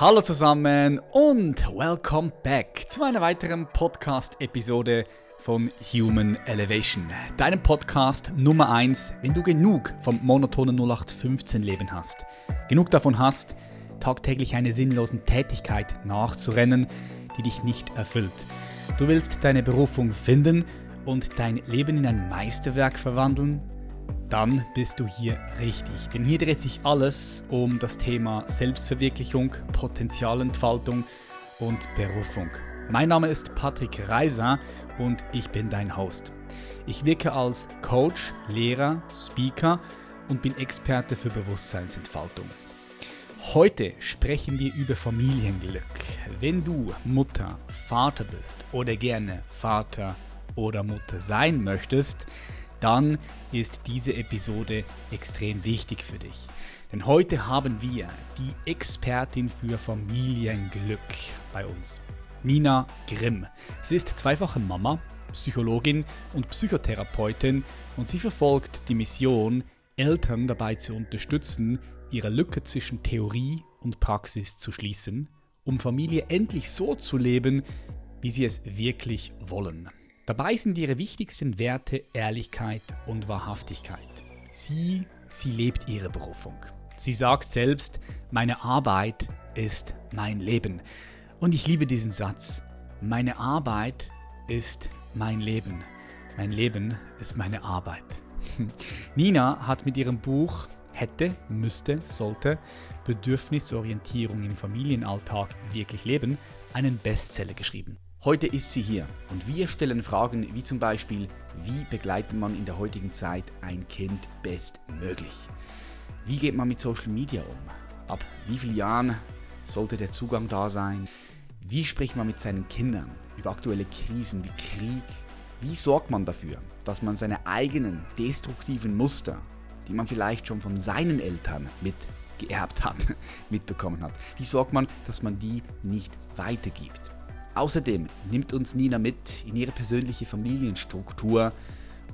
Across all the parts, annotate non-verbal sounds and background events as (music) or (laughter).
Hallo zusammen und welcome back zu einer weiteren Podcast-Episode von Human Elevation, deinem Podcast Nummer 1, wenn du genug vom monotonen 0815-Leben hast. Genug davon hast, tagtäglich einer sinnlosen Tätigkeit nachzurennen, die dich nicht erfüllt. Du willst deine Berufung finden und dein Leben in ein Meisterwerk verwandeln? Dann bist du hier richtig. Denn hier dreht sich alles um das Thema Selbstverwirklichung, Potenzialentfaltung und Berufung. Mein Name ist Patrick Reiser und ich bin dein Host. Ich wirke als Coach, Lehrer, Speaker und bin Experte für Bewusstseinsentfaltung. Heute sprechen wir über Familienglück. Wenn du Mutter, Vater bist oder gerne Vater oder Mutter sein möchtest, dann ist diese Episode extrem wichtig für dich. Denn heute haben wir die Expertin für Familienglück bei uns, Nina Grimm. Sie ist zweifache Mama, Psychologin und Psychotherapeutin und sie verfolgt die Mission, Eltern dabei zu unterstützen, ihre Lücke zwischen Theorie und Praxis zu schließen, um Familie endlich so zu leben, wie sie es wirklich wollen. Dabei sind ihre wichtigsten Werte Ehrlichkeit und Wahrhaftigkeit. Sie, sie lebt ihre Berufung. Sie sagt selbst, meine Arbeit ist mein Leben. Und ich liebe diesen Satz. Meine Arbeit ist mein Leben. Mein Leben ist meine Arbeit. (laughs) Nina hat mit ihrem Buch Hätte, müsste, sollte Bedürfnisorientierung im Familienalltag wirklich leben einen Bestseller geschrieben. Heute ist sie hier und wir stellen Fragen wie zum Beispiel, wie begleitet man in der heutigen Zeit ein Kind bestmöglich? Wie geht man mit Social Media um? Ab wie vielen Jahren sollte der Zugang da sein? Wie spricht man mit seinen Kindern über aktuelle Krisen wie Krieg? Wie sorgt man dafür, dass man seine eigenen destruktiven Muster, die man vielleicht schon von seinen Eltern mit geerbt hat, (laughs) mitbekommen hat, wie sorgt man, dass man die nicht weitergibt? Außerdem nimmt uns Nina mit in ihre persönliche Familienstruktur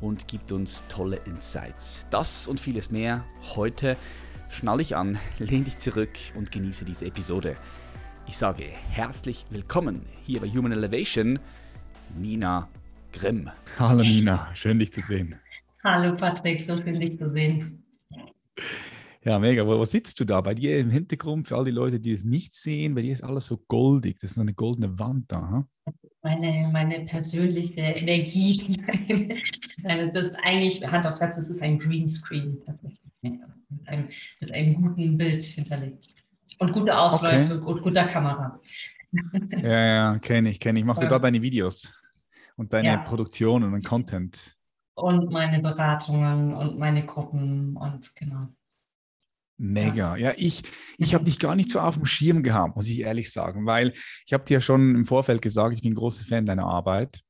und gibt uns tolle Insights. Das und vieles mehr heute. Schnall dich an, lehn dich zurück und genieße diese Episode. Ich sage herzlich willkommen hier bei Human Elevation, Nina Grimm. Hallo Nina, schön dich zu sehen. Hallo Patrick, so schön dich zu sehen. Ja, mega. Wo, wo, sitzt du da? Bei dir im Hintergrund, für all die Leute, die es nicht sehen, bei dir ist alles so goldig. Das ist eine goldene Wand da. Hm? Meine, meine persönliche Energie. (laughs) das ist eigentlich, Hand aufs Herz, das ist ein Greenscreen Mit einem, mit einem guten Bild hinterlegt. Und gute Ausläufe okay. und guter Kamera. Ja, ja, kenne ich, kenne ich. Machst du da deine Videos und deine ja. Produktionen und Content? Und meine Beratungen und meine Gruppen und genau. Mega. Ja, ich, ich habe dich gar nicht so auf dem Schirm gehabt, muss ich ehrlich sagen, weil ich habe dir ja schon im Vorfeld gesagt, ich bin ein großer Fan deiner Arbeit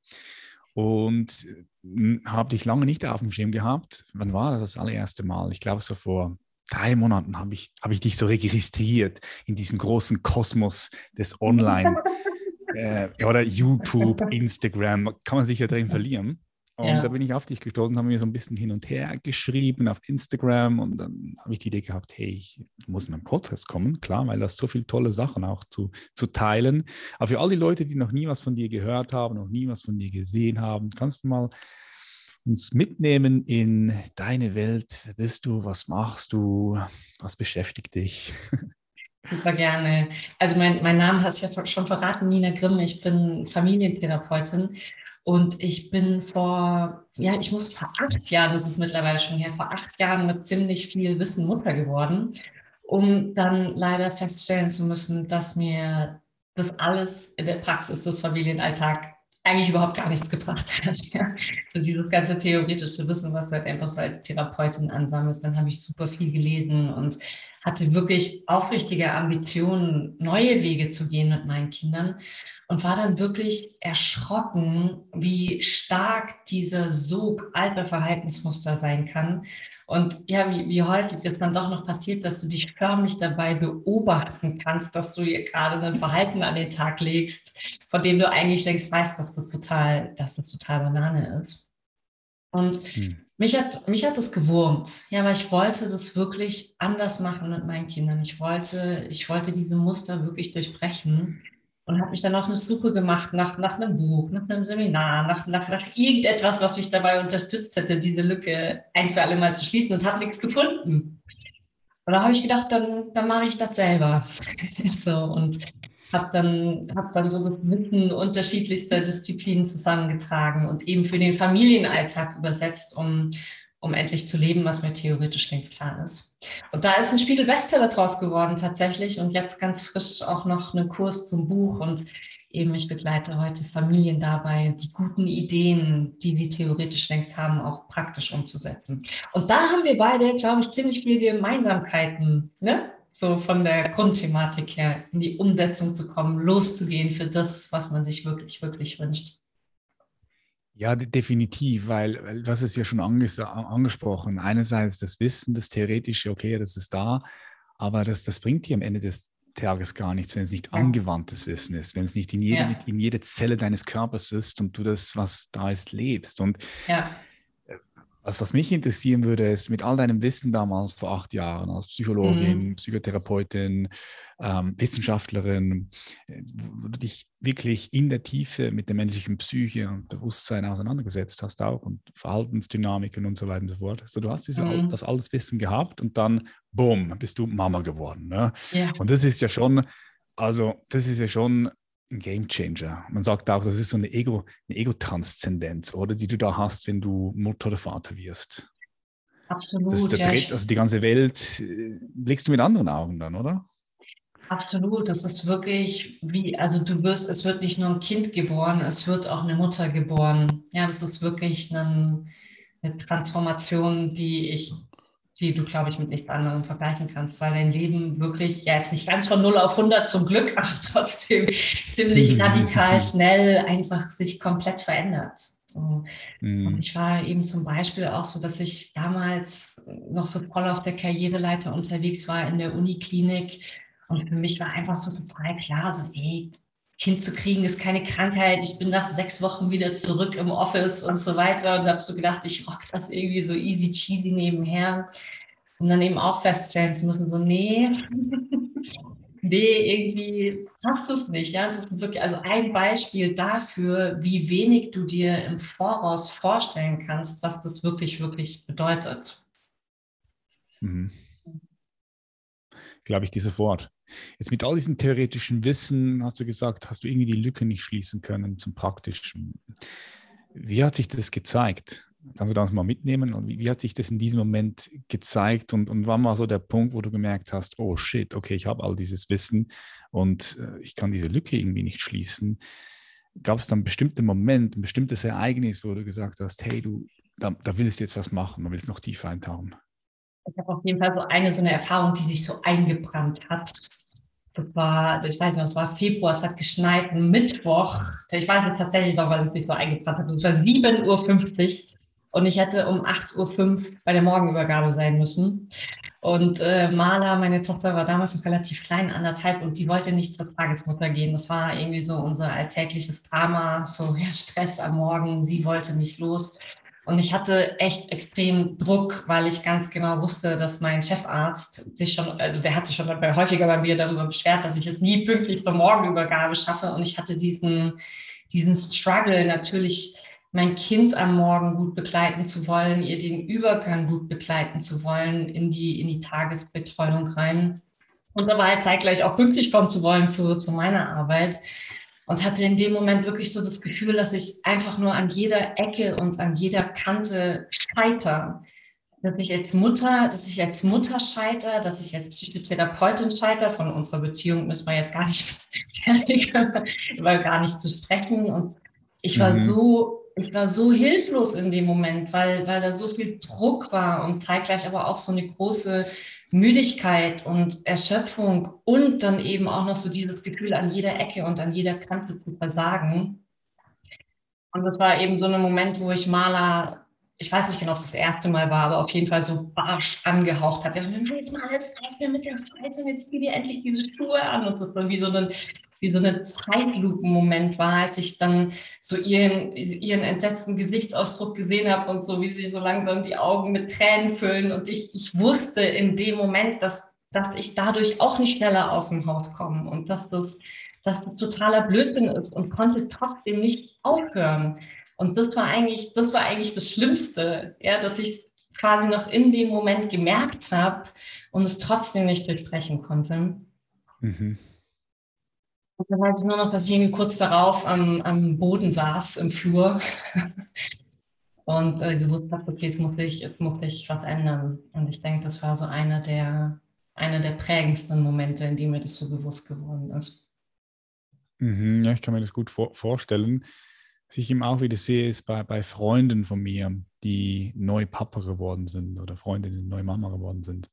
und hm, habe dich lange nicht auf dem Schirm gehabt. Wann war das das allererste Mal? Ich glaube, so vor drei Monaten habe ich, hab ich dich so registriert in diesem großen Kosmos des Online. (laughs) äh, oder YouTube, Instagram, kann man sich ja drin verlieren. Und ja. da bin ich auf dich gestoßen, haben wir so ein bisschen hin und her geschrieben auf Instagram und dann habe ich die Idee gehabt, hey, ich muss in meinen Podcast kommen, klar, weil das so viele tolle Sachen auch zu, zu teilen. Aber für all die Leute, die noch nie was von dir gehört haben, noch nie was von dir gesehen haben, kannst du mal uns mitnehmen in deine Welt. Wer bist du? Was machst du? Was beschäftigt dich? (laughs) Super gerne. Also mein, mein Name hast du ja schon verraten, Nina Grimm. Ich bin Familientherapeutin und ich bin vor, ja, ich muss vor acht Jahren, das ist mittlerweile schon her, vor acht Jahren mit ziemlich viel Wissen Mutter geworden, um dann leider feststellen zu müssen, dass mir das alles in der Praxis des Familienalltag eigentlich überhaupt gar nichts gebracht hat. (laughs) Ja. So dieses ganze theoretische Wissen, was halt einfach so als Therapeutin ansammelt, dann habe ich super viel gelesen und hatte wirklich aufrichtige Ambitionen, neue Wege zu gehen mit meinen Kindern und war dann wirklich erschrocken, wie stark dieser Sog alter Verhaltensmuster sein kann. Und ja, wie, wie häufig es dann doch noch passiert, dass du dich förmlich dabei beobachten kannst, dass du hier gerade ein Verhalten an den Tag legst, von dem du eigentlich denkst, weißt, dass du total, dass das total Banane ist. Und hm. Mich hat, mich hat das gewurmt. Ja, weil ich wollte das wirklich anders machen mit meinen Kindern. Ich wollte, ich wollte diese Muster wirklich durchbrechen und habe mich dann auf eine Suche gemacht nach, nach einem Buch, nach einem Seminar, nach, nach, nach irgendetwas, was mich dabei unterstützt hätte, diese Lücke ein für alle Mal zu schließen und habe nichts gefunden. Und da habe ich gedacht, dann, dann mache ich das selber. (laughs) so, und habe dann, hab dann so Wissen unterschiedlichster Disziplinen zusammengetragen und eben für den Familienalltag übersetzt, um, um endlich zu leben, was mir theoretisch längst klar ist. Und da ist ein Spiegel-Bestseller draus geworden tatsächlich und jetzt ganz frisch auch noch ein Kurs zum Buch und eben ich begleite heute Familien dabei, die guten Ideen, die sie theoretisch längst haben, auch praktisch umzusetzen. Und da haben wir beide, glaube ich, ziemlich viele Gemeinsamkeiten. Ne? so von der Grundthematik her in die Umsetzung zu kommen, loszugehen für das, was man sich wirklich, wirklich wünscht. Ja, definitiv, weil, weil hast es ja schon anges angesprochen. Einerseits das Wissen, das Theoretische, okay, das ist da, aber das, das bringt dir am Ende des Tages gar nichts, wenn es nicht ja. angewandtes Wissen ist, wenn es nicht in jede, ja. in jede Zelle deines Körpers ist und du das, was da ist, lebst. Und ja. Also was mich interessieren würde, ist mit all deinem Wissen damals vor acht Jahren als Psychologin, mhm. Psychotherapeutin, ähm, Wissenschaftlerin, wo du dich wirklich in der Tiefe mit der menschlichen Psyche und Bewusstsein auseinandergesetzt hast auch und Verhaltensdynamiken und so weiter und so fort. Also du hast diese, mhm. das alles Wissen gehabt und dann, boom, bist du Mama geworden. Ne? Ja. Und das ist ja schon, also das ist ja schon ein Game Changer. Man sagt auch, das ist so eine Ego, eine Ego-Transzendenz, oder die du da hast, wenn du Mutter oder Vater wirst. Absolut. Das ist ja, also die ganze Welt äh, blickst du mit anderen Augen dann, oder? Absolut. Das ist wirklich wie, also du wirst, es wird nicht nur ein Kind geboren, es wird auch eine Mutter geboren. Ja, das ist wirklich ein, eine Transformation, die ich die du, glaube ich, mit nichts anderem vergleichen kannst, weil dein Leben wirklich, ja jetzt nicht ganz von 0 auf 100 zum Glück, (laughs) aber trotzdem ziemlich radikal schnell einfach sich komplett verändert. So. Mhm. Und ich war eben zum Beispiel auch so, dass ich damals noch so voll auf der Karriereleiter unterwegs war in der Uniklinik. Und für mich war einfach so total klar, so, ey, Kind zu kriegen ist keine Krankheit. Ich bin nach sechs Wochen wieder zurück im Office und so weiter und habe so gedacht, ich rock das irgendwie so easy cheesy nebenher. Und dann eben auch feststellen zu müssen, so, nee, (laughs) nee, irgendwie passt es nicht. Ja? Das ist wirklich also ein Beispiel dafür, wie wenig du dir im Voraus vorstellen kannst, was das wirklich, wirklich bedeutet. Mhm. Glaube ich dir sofort. Jetzt mit all diesem theoretischen Wissen, hast du gesagt, hast du irgendwie die Lücke nicht schließen können zum Praktischen. Wie hat sich das gezeigt? Kannst du das mal mitnehmen? Und wie, wie hat sich das in diesem Moment gezeigt? Und, und wann war so der Punkt, wo du gemerkt hast, oh shit, okay, ich habe all dieses Wissen und äh, ich kann diese Lücke irgendwie nicht schließen? Gab es dann einen bestimmten Moment, ein bestimmtes Ereignis, wo du gesagt hast, hey, du, da, da willst du jetzt was machen, du willst noch tiefer eintauchen? Ich habe auf jeden Fall so eine so eine Erfahrung, die sich so eingebrannt hat. Das war, ich weiß nicht, es war Februar, es hat geschneit, Mittwoch. Ich weiß es tatsächlich noch, weil es sich so eingebrannt hat. Es war 7.50 Uhr und ich hätte um 8.05 Uhr bei der Morgenübergabe sein müssen. Und äh, Marla, meine Tochter, war damals noch relativ klein, anderthalb, und die wollte nicht zur Tagesmutter gehen. Das war irgendwie so unser alltägliches Drama, so ja, Stress am Morgen. Sie wollte nicht los. Und ich hatte echt extrem Druck, weil ich ganz genau wusste, dass mein Chefarzt sich schon, also der hat sich schon häufiger bei mir darüber beschwert, dass ich es nie pünktlich zur Morgenübergabe schaffe. Und ich hatte diesen, diesen Struggle natürlich, mein Kind am Morgen gut begleiten zu wollen, ihr den Übergang gut begleiten zu wollen in die, in die Tagesbetreuung rein. Und halt zeitgleich auch pünktlich kommen zu wollen zu, zu meiner Arbeit und hatte in dem Moment wirklich so das Gefühl, dass ich einfach nur an jeder Ecke und an jeder Kante scheiter. Dass ich als Mutter, dass ich als Mutter scheiter, dass ich als Psychotherapeutin scheiter. Von unserer Beziehung müssen wir jetzt gar nicht (laughs) fertig, weil gar nicht zu sprechen. Und ich war mhm. so, ich war so hilflos in dem Moment, weil, weil da so viel Druck war und zeitgleich aber auch so eine große Müdigkeit und Erschöpfung und dann eben auch noch so dieses Gefühl an jeder Ecke und an jeder Kante zu versagen. Und das war eben so ein Moment, wo ich Maler, ich weiß nicht genau, ob es das erste Mal war, aber auf jeden Fall so barsch angehaucht hat. So, jetzt mal alles mir mit der Scheiße, jetzt zieh dir endlich diese Schuhe an. Und das war wie so ein wie so eine Zeitlupenmoment war, als ich dann so ihren, ihren entsetzten Gesichtsausdruck gesehen habe und so, wie sie so langsam die Augen mit Tränen füllen. Und ich, ich wusste in dem Moment, dass, dass ich dadurch auch nicht schneller aus dem Haus komme und dass das, dass das totaler Blödsinn ist und konnte trotzdem nicht aufhören. Und das war eigentlich, das war eigentlich das Schlimmste, ja, dass ich quasi noch in dem Moment gemerkt habe und es trotzdem nicht durchbrechen konnte. Mhm. Und dann weiß ich nur noch, dass ich irgendwie kurz darauf am, am Boden saß im Flur (laughs) und äh, gewusst habe, okay, jetzt muss, ich, jetzt muss ich was ändern. Und ich denke, das war so einer der, einer der prägendsten Momente, in dem mir das so bewusst geworden ist. Mhm, ja, ich kann mir das gut vor vorstellen. Was ich eben auch wieder sehe, ist bei, bei Freunden von mir, die neu Papa geworden sind oder Freundinnen, die neu Mama geworden sind.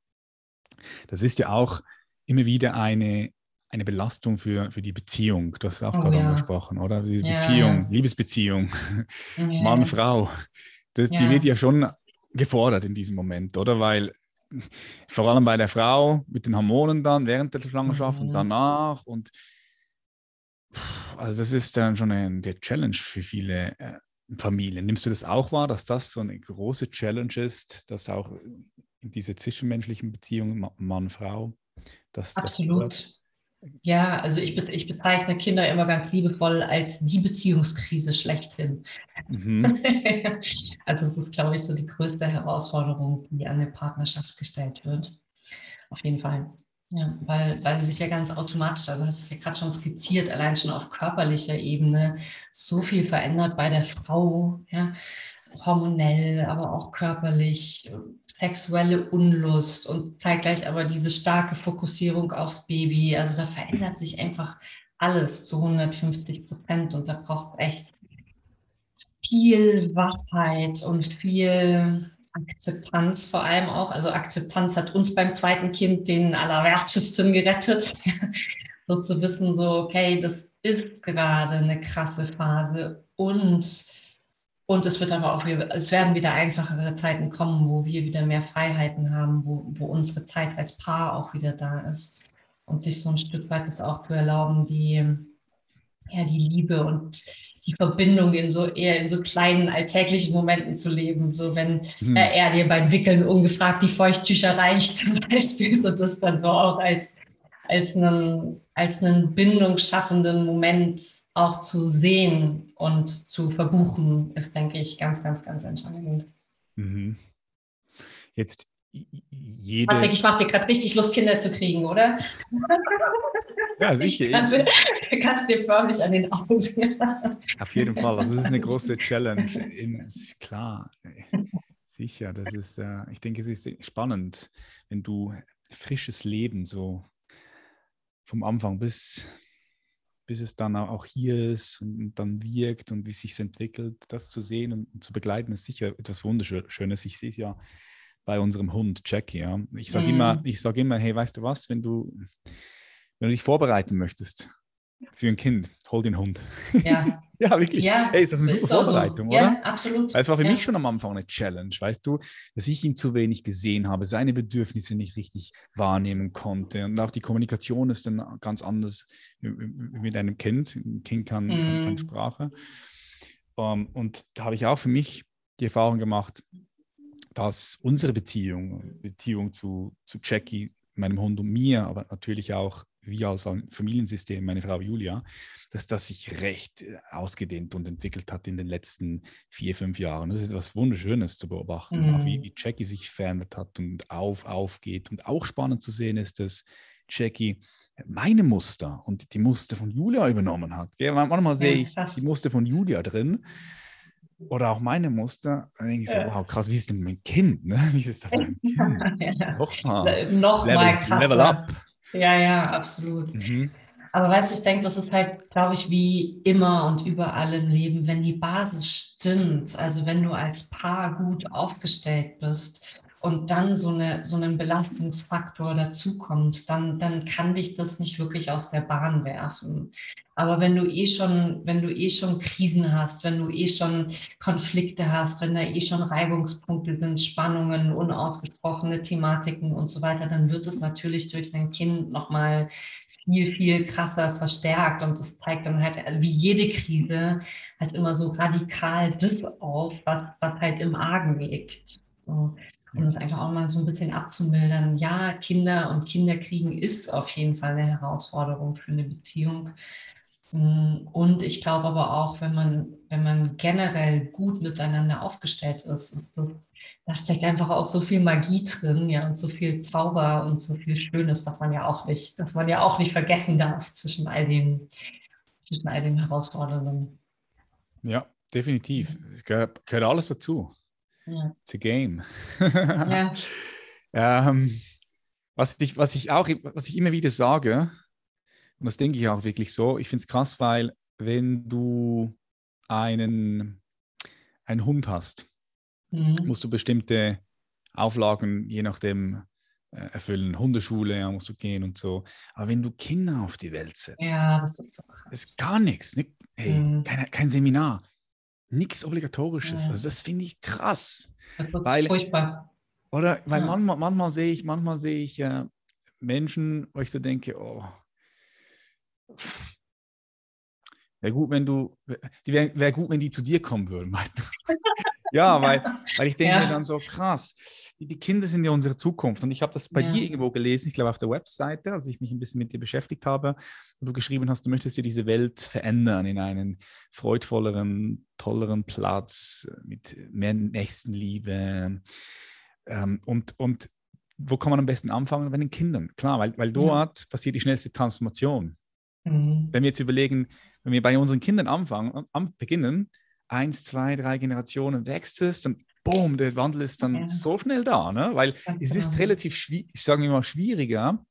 Das ist ja auch immer wieder eine, eine Belastung für, für die Beziehung. Du hast auch oh, gerade ja. angesprochen, oder? Diese ja, Beziehung, ja. Liebesbeziehung, Mann, Frau. Das, Die wird ja schon gefordert in diesem Moment, oder? Weil vor allem bei der Frau mit den Hormonen dann während der Schwangerschaft mhm. und danach und also das ist dann schon eine, eine Challenge für viele äh, Familien. Nimmst du das auch wahr, dass das so eine große Challenge ist, dass auch in diese zwischenmenschlichen Beziehungen Mann-Frau, dass Absolut. Das ja, also ich, ich, bezeichne Kinder immer ganz liebevoll als die Beziehungskrise schlechthin. Mhm. (laughs) also es ist, glaube ich, so die größte Herausforderung, die an eine Partnerschaft gestellt wird. Auf jeden Fall. Ja, weil, weil sich ja ganz automatisch, also hast du es ja gerade schon skizziert, allein schon auf körperlicher Ebene so viel verändert bei der Frau, ja, hormonell, aber auch körperlich, sexuelle Unlust und zeitgleich aber diese starke Fokussierung aufs Baby. Also da verändert sich einfach alles zu 150 Prozent und da braucht echt viel Wachheit und viel Akzeptanz vor allem auch. Also Akzeptanz hat uns beim zweiten Kind den Allerwertesten gerettet. (laughs) so zu wissen, so, okay, das ist gerade eine krasse Phase und, und es wird aber auch, es werden wieder einfachere Zeiten kommen, wo wir wieder mehr Freiheiten haben, wo, wo unsere Zeit als Paar auch wieder da ist und sich so ein Stück weit das auch zu erlauben, die, ja, die Liebe und die Verbindung in so eher in so kleinen alltäglichen Momenten zu leben. So wenn hm. äh, er dir beim Wickeln ungefragt die Feuchttücher reicht (laughs) zum Beispiel, so das dann so auch als, als einen, als einen bindungsschaffenden Moment auch zu sehen und zu verbuchen, ist, denke ich, ganz, ganz, ganz entscheidend. Mhm. Jetzt jede. Patrick, ich mache dir gerade richtig Lust, Kinder zu kriegen, oder? Ja, sicher. Kannst, du kannst dir förmlich an den Augen. (laughs) Auf jeden Fall. Also, das ist eine große Challenge. Ist klar. Sicher. Das ist, äh, ich denke, es ist spannend, wenn du frisches Leben so vom Anfang bis, bis es dann auch hier ist und dann wirkt und wie es sich entwickelt, das zu sehen und zu begleiten, ist sicher etwas Wunderschönes. Ich sehe es ja bei unserem Hund Jackie. Ja. Ich sage mm. immer, ich sage immer, hey, weißt du was, wenn du, wenn du dich vorbereiten möchtest für ein Kind, hol den Hund. Ja, (laughs) ja wirklich. Ja, hey, ist eine super Vorbereitung, so. oder? Ja, absolut. Es war für ja. mich schon am Anfang eine Challenge, weißt du, dass ich ihn zu wenig gesehen habe, seine Bedürfnisse nicht richtig wahrnehmen konnte und auch die Kommunikation ist dann ganz anders mit einem Kind. Ein Kind kann, mm. kann, kann Sprache. Um, ähm, und da habe ich auch für mich die Erfahrung gemacht, dass unsere Beziehung, Beziehung zu, zu Jackie, meinem Hund und mir, aber natürlich auch wir als Familiensystem, meine Frau Julia, dass das sich recht äh, ausgedehnt und entwickelt hat in den letzten vier, fünf Jahren. Das ist etwas Wunderschönes zu beobachten, mhm. auch wie, wie Jackie sich verändert hat und auf, aufgeht. Und auch spannend zu sehen ist, dass Jackie meine Muster und die Muster von Julia übernommen hat. Manchmal sehe ich die Muster von Julia drin oder auch meine Muster, dann denke ich so, wow, krass, wie ist denn mein Kind? Ne? (laughs) Wie ist das denn mein (laughs) Kind? ja. Nochmal. Nochmal krasser. Level up. Ja, ja, absolut. Mhm. Aber weißt du, ich denke, das ist halt, glaube ich, wie immer und überall im Leben, wenn die Basis stimmt, also wenn du als Paar gut aufgestellt bist und dann so, eine, so ein Belastungsfaktor dazukommt, dann, dann kann dich das nicht wirklich aus der Bahn werfen. Aber wenn du eh schon, wenn du eh schon Krisen hast, wenn du eh schon Konflikte hast, wenn da eh schon Reibungspunkte sind, Spannungen, unausgesprochene Thematiken und so weiter, dann wird es natürlich durch dein Kind nochmal viel, viel krasser verstärkt. Und das zeigt dann halt, wie jede Krise, halt immer so radikal das auf, was, was halt im Argen liegt. So um das einfach auch mal so ein bisschen abzumildern. Ja, Kinder und Kinderkriegen ist auf jeden Fall eine Herausforderung für eine Beziehung. Mm, und ich glaube aber auch, wenn man, wenn man generell gut miteinander aufgestellt ist, da steckt einfach auch so viel Magie drin, ja, und so viel Zauber und so viel Schönes, dass man ja auch nicht, dass man ja auch nicht vergessen darf zwischen all den, zwischen all den Herausforderungen. Ja, definitiv. Es gehört, gehört alles dazu. Ja. It's a game. ja. (laughs) ähm, was, ich, was ich auch, was ich immer wieder sage, und das denke ich auch wirklich so. Ich finde es krass, weil wenn du einen, einen Hund hast, mhm. musst du bestimmte Auflagen je nachdem äh, erfüllen. Hundeschule ja, musst du gehen und so. Aber wenn du Kinder auf die Welt setzt, ja, das ist, so krass. ist gar nichts. Nicht, hey, mhm. kein, kein Seminar, nichts Obligatorisches. Ja. Also das finde ich krass. Das wird weil, furchtbar. Oder weil ja. manchmal, manchmal sehe ich, manchmal sehe ich äh, Menschen, wo ich so denke, oh, Wäre gut, wenn du, wäre wär gut, wenn die zu dir kommen würden, (laughs) weißt du? (laughs) ja, weil, weil ich denke ja. mir dann so, krass, die, die, Kinder sind ja unsere Zukunft. Und ich habe das bei ja. dir irgendwo gelesen, ich glaube auf der Webseite, als ich mich ein bisschen mit dir beschäftigt habe, wo du geschrieben hast, du möchtest dir diese Welt verändern in einen freudvolleren, tolleren Platz mit mehr Nächstenliebe. Ähm, und, und wo kann man am besten anfangen? Bei den Kindern, klar, weil, weil dort ja. passiert die schnellste Transformation. Mhm. Wenn wir jetzt überlegen, wenn wir bei unseren Kindern anfangen, an, beginnen, eins, zwei, drei Generationen wächst es, dann boom, der Wandel ist dann ja. so schnell da, ne? weil ja, es ist relativ, schwierig, ich sage immer schwieriger,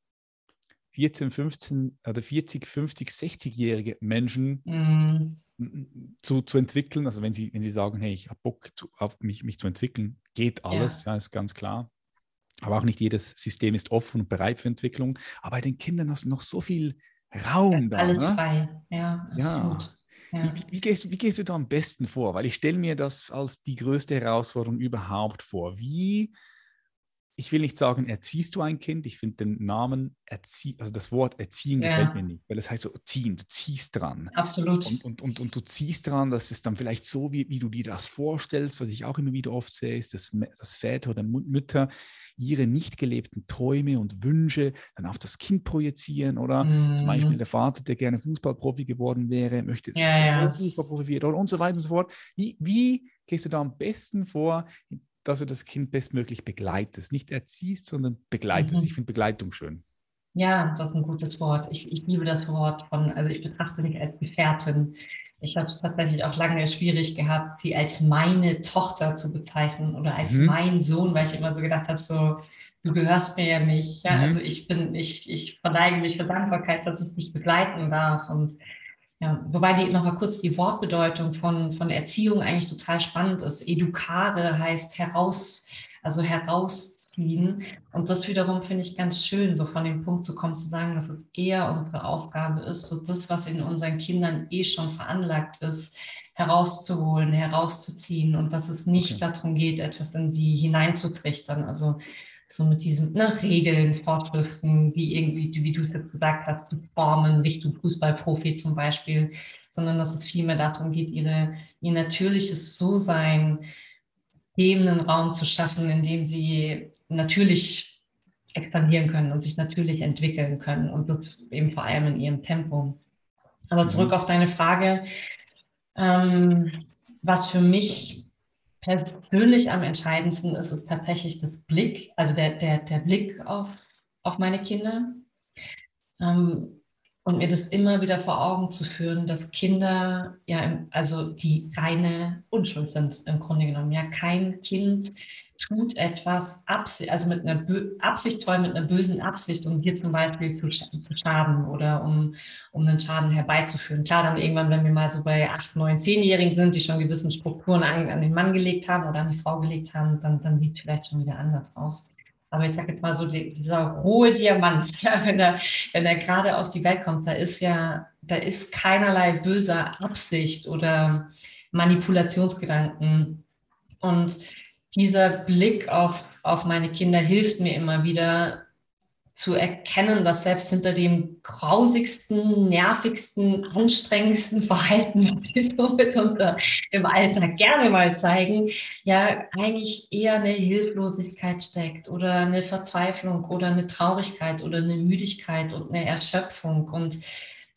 14, 15 oder 40, 50, 60-jährige Menschen mhm. zu, zu entwickeln. Also wenn sie, wenn sie sagen, hey, ich habe Bock zu, auf mich, mich zu entwickeln, geht alles, ja. ja, ist ganz klar. Aber auch nicht jedes System ist offen und bereit für Entwicklung. Aber bei den Kindern hast du noch so viel Raum da. Alles ne? frei, ja, absolut. Ja. Wie, wie, gehst, wie gehst du da am besten vor? Weil ich stelle mir das als die größte Herausforderung überhaupt vor. Wie ich will nicht sagen, erziehst du ein Kind. Ich finde den Namen erzie also das Wort erziehen ja. gefällt mir nicht, weil es das heißt so ziehen, du ziehst dran. Absolut. Und, und, und, und du ziehst dran, das ist dann vielleicht so, wie, wie du dir das vorstellst, was ich auch immer wieder oft sehe, ist, dass, dass Väter oder Mütter ihre nicht gelebten Träume und Wünsche dann auf das Kind projizieren oder mm. zum Beispiel der Vater, der gerne Fußballprofi geworden wäre, möchte jetzt, ja, ja. so Fußballprofi wird und so weiter und so fort. Wie, wie gehst du da am besten vor, dass du das Kind bestmöglich begleitest. Nicht erziehst, sondern begleitest. Mhm. Ich finde Begleitung schön. Ja, das ist ein gutes Wort. Ich, ich liebe das Wort von, also ich betrachte mich als Gefährtin. Ich habe es tatsächlich auch lange schwierig gehabt, sie als meine Tochter zu bezeichnen oder als mhm. mein Sohn, weil ich immer so gedacht habe, so, du gehörst mir ja nicht. Ja, mhm. also ich bin, ich, ich verneige mich für Dankbarkeit, dass ich dich begleiten darf. Und ja, wobei die noch mal kurz die Wortbedeutung von, von Erziehung eigentlich total spannend ist. Educare heißt heraus, also herausziehen. Und das wiederum finde ich ganz schön, so von dem Punkt zu kommen, zu sagen, dass es eher unsere Aufgabe ist, so das, was in unseren Kindern eh schon veranlagt ist, herauszuholen, herauszuziehen und dass es nicht okay. darum geht, etwas in die hineinzutrichtern. Also so mit diesen ne, Regeln, Vorschriften, wie irgendwie, wie du es jetzt gesagt hast, zu formen, Richtung Fußballprofi zum Beispiel, sondern dass es vielmehr darum geht, ihre, ihr natürliches So-Sein dem einen Raum zu schaffen, in dem sie natürlich expandieren können und sich natürlich entwickeln können und das eben vor allem in ihrem Tempo. Aber zurück mhm. auf deine Frage, ähm, was für mich persönlich am entscheidendsten ist es tatsächlich das Blick, also der, der, der Blick auf, auf meine Kinder. Ähm, und mir das immer wieder vor Augen zu führen, dass Kinder ja, also die reine Unschuld sind im Grunde genommen. Ja, kein Kind tut etwas also mit einer absichtsvoll mit einer bösen Absicht, um dir zum Beispiel zu, zu, schaden oder um, um einen Schaden herbeizuführen. Klar, dann irgendwann, wenn wir mal so bei acht, neun, zehnjährigen sind, die schon gewissen Strukturen an, an den Mann gelegt haben oder an die Frau gelegt haben, dann, dann sieht es vielleicht schon wieder anders aus. Aber ich sage jetzt mal so, dieser hohe Diamant, (laughs) ja, wenn er, wenn er gerade auf die Welt kommt, da ist ja, da ist keinerlei böser Absicht oder Manipulationsgedanken. Und dieser Blick auf, auf meine Kinder hilft mir immer wieder, zu erkennen, dass selbst hinter dem grausigsten, nervigsten, anstrengendsten (laughs) Verhalten, was wir unser, im Alltag gerne mal zeigen, ja eigentlich eher eine Hilflosigkeit steckt oder eine Verzweiflung oder eine Traurigkeit oder eine Müdigkeit und eine Erschöpfung. Und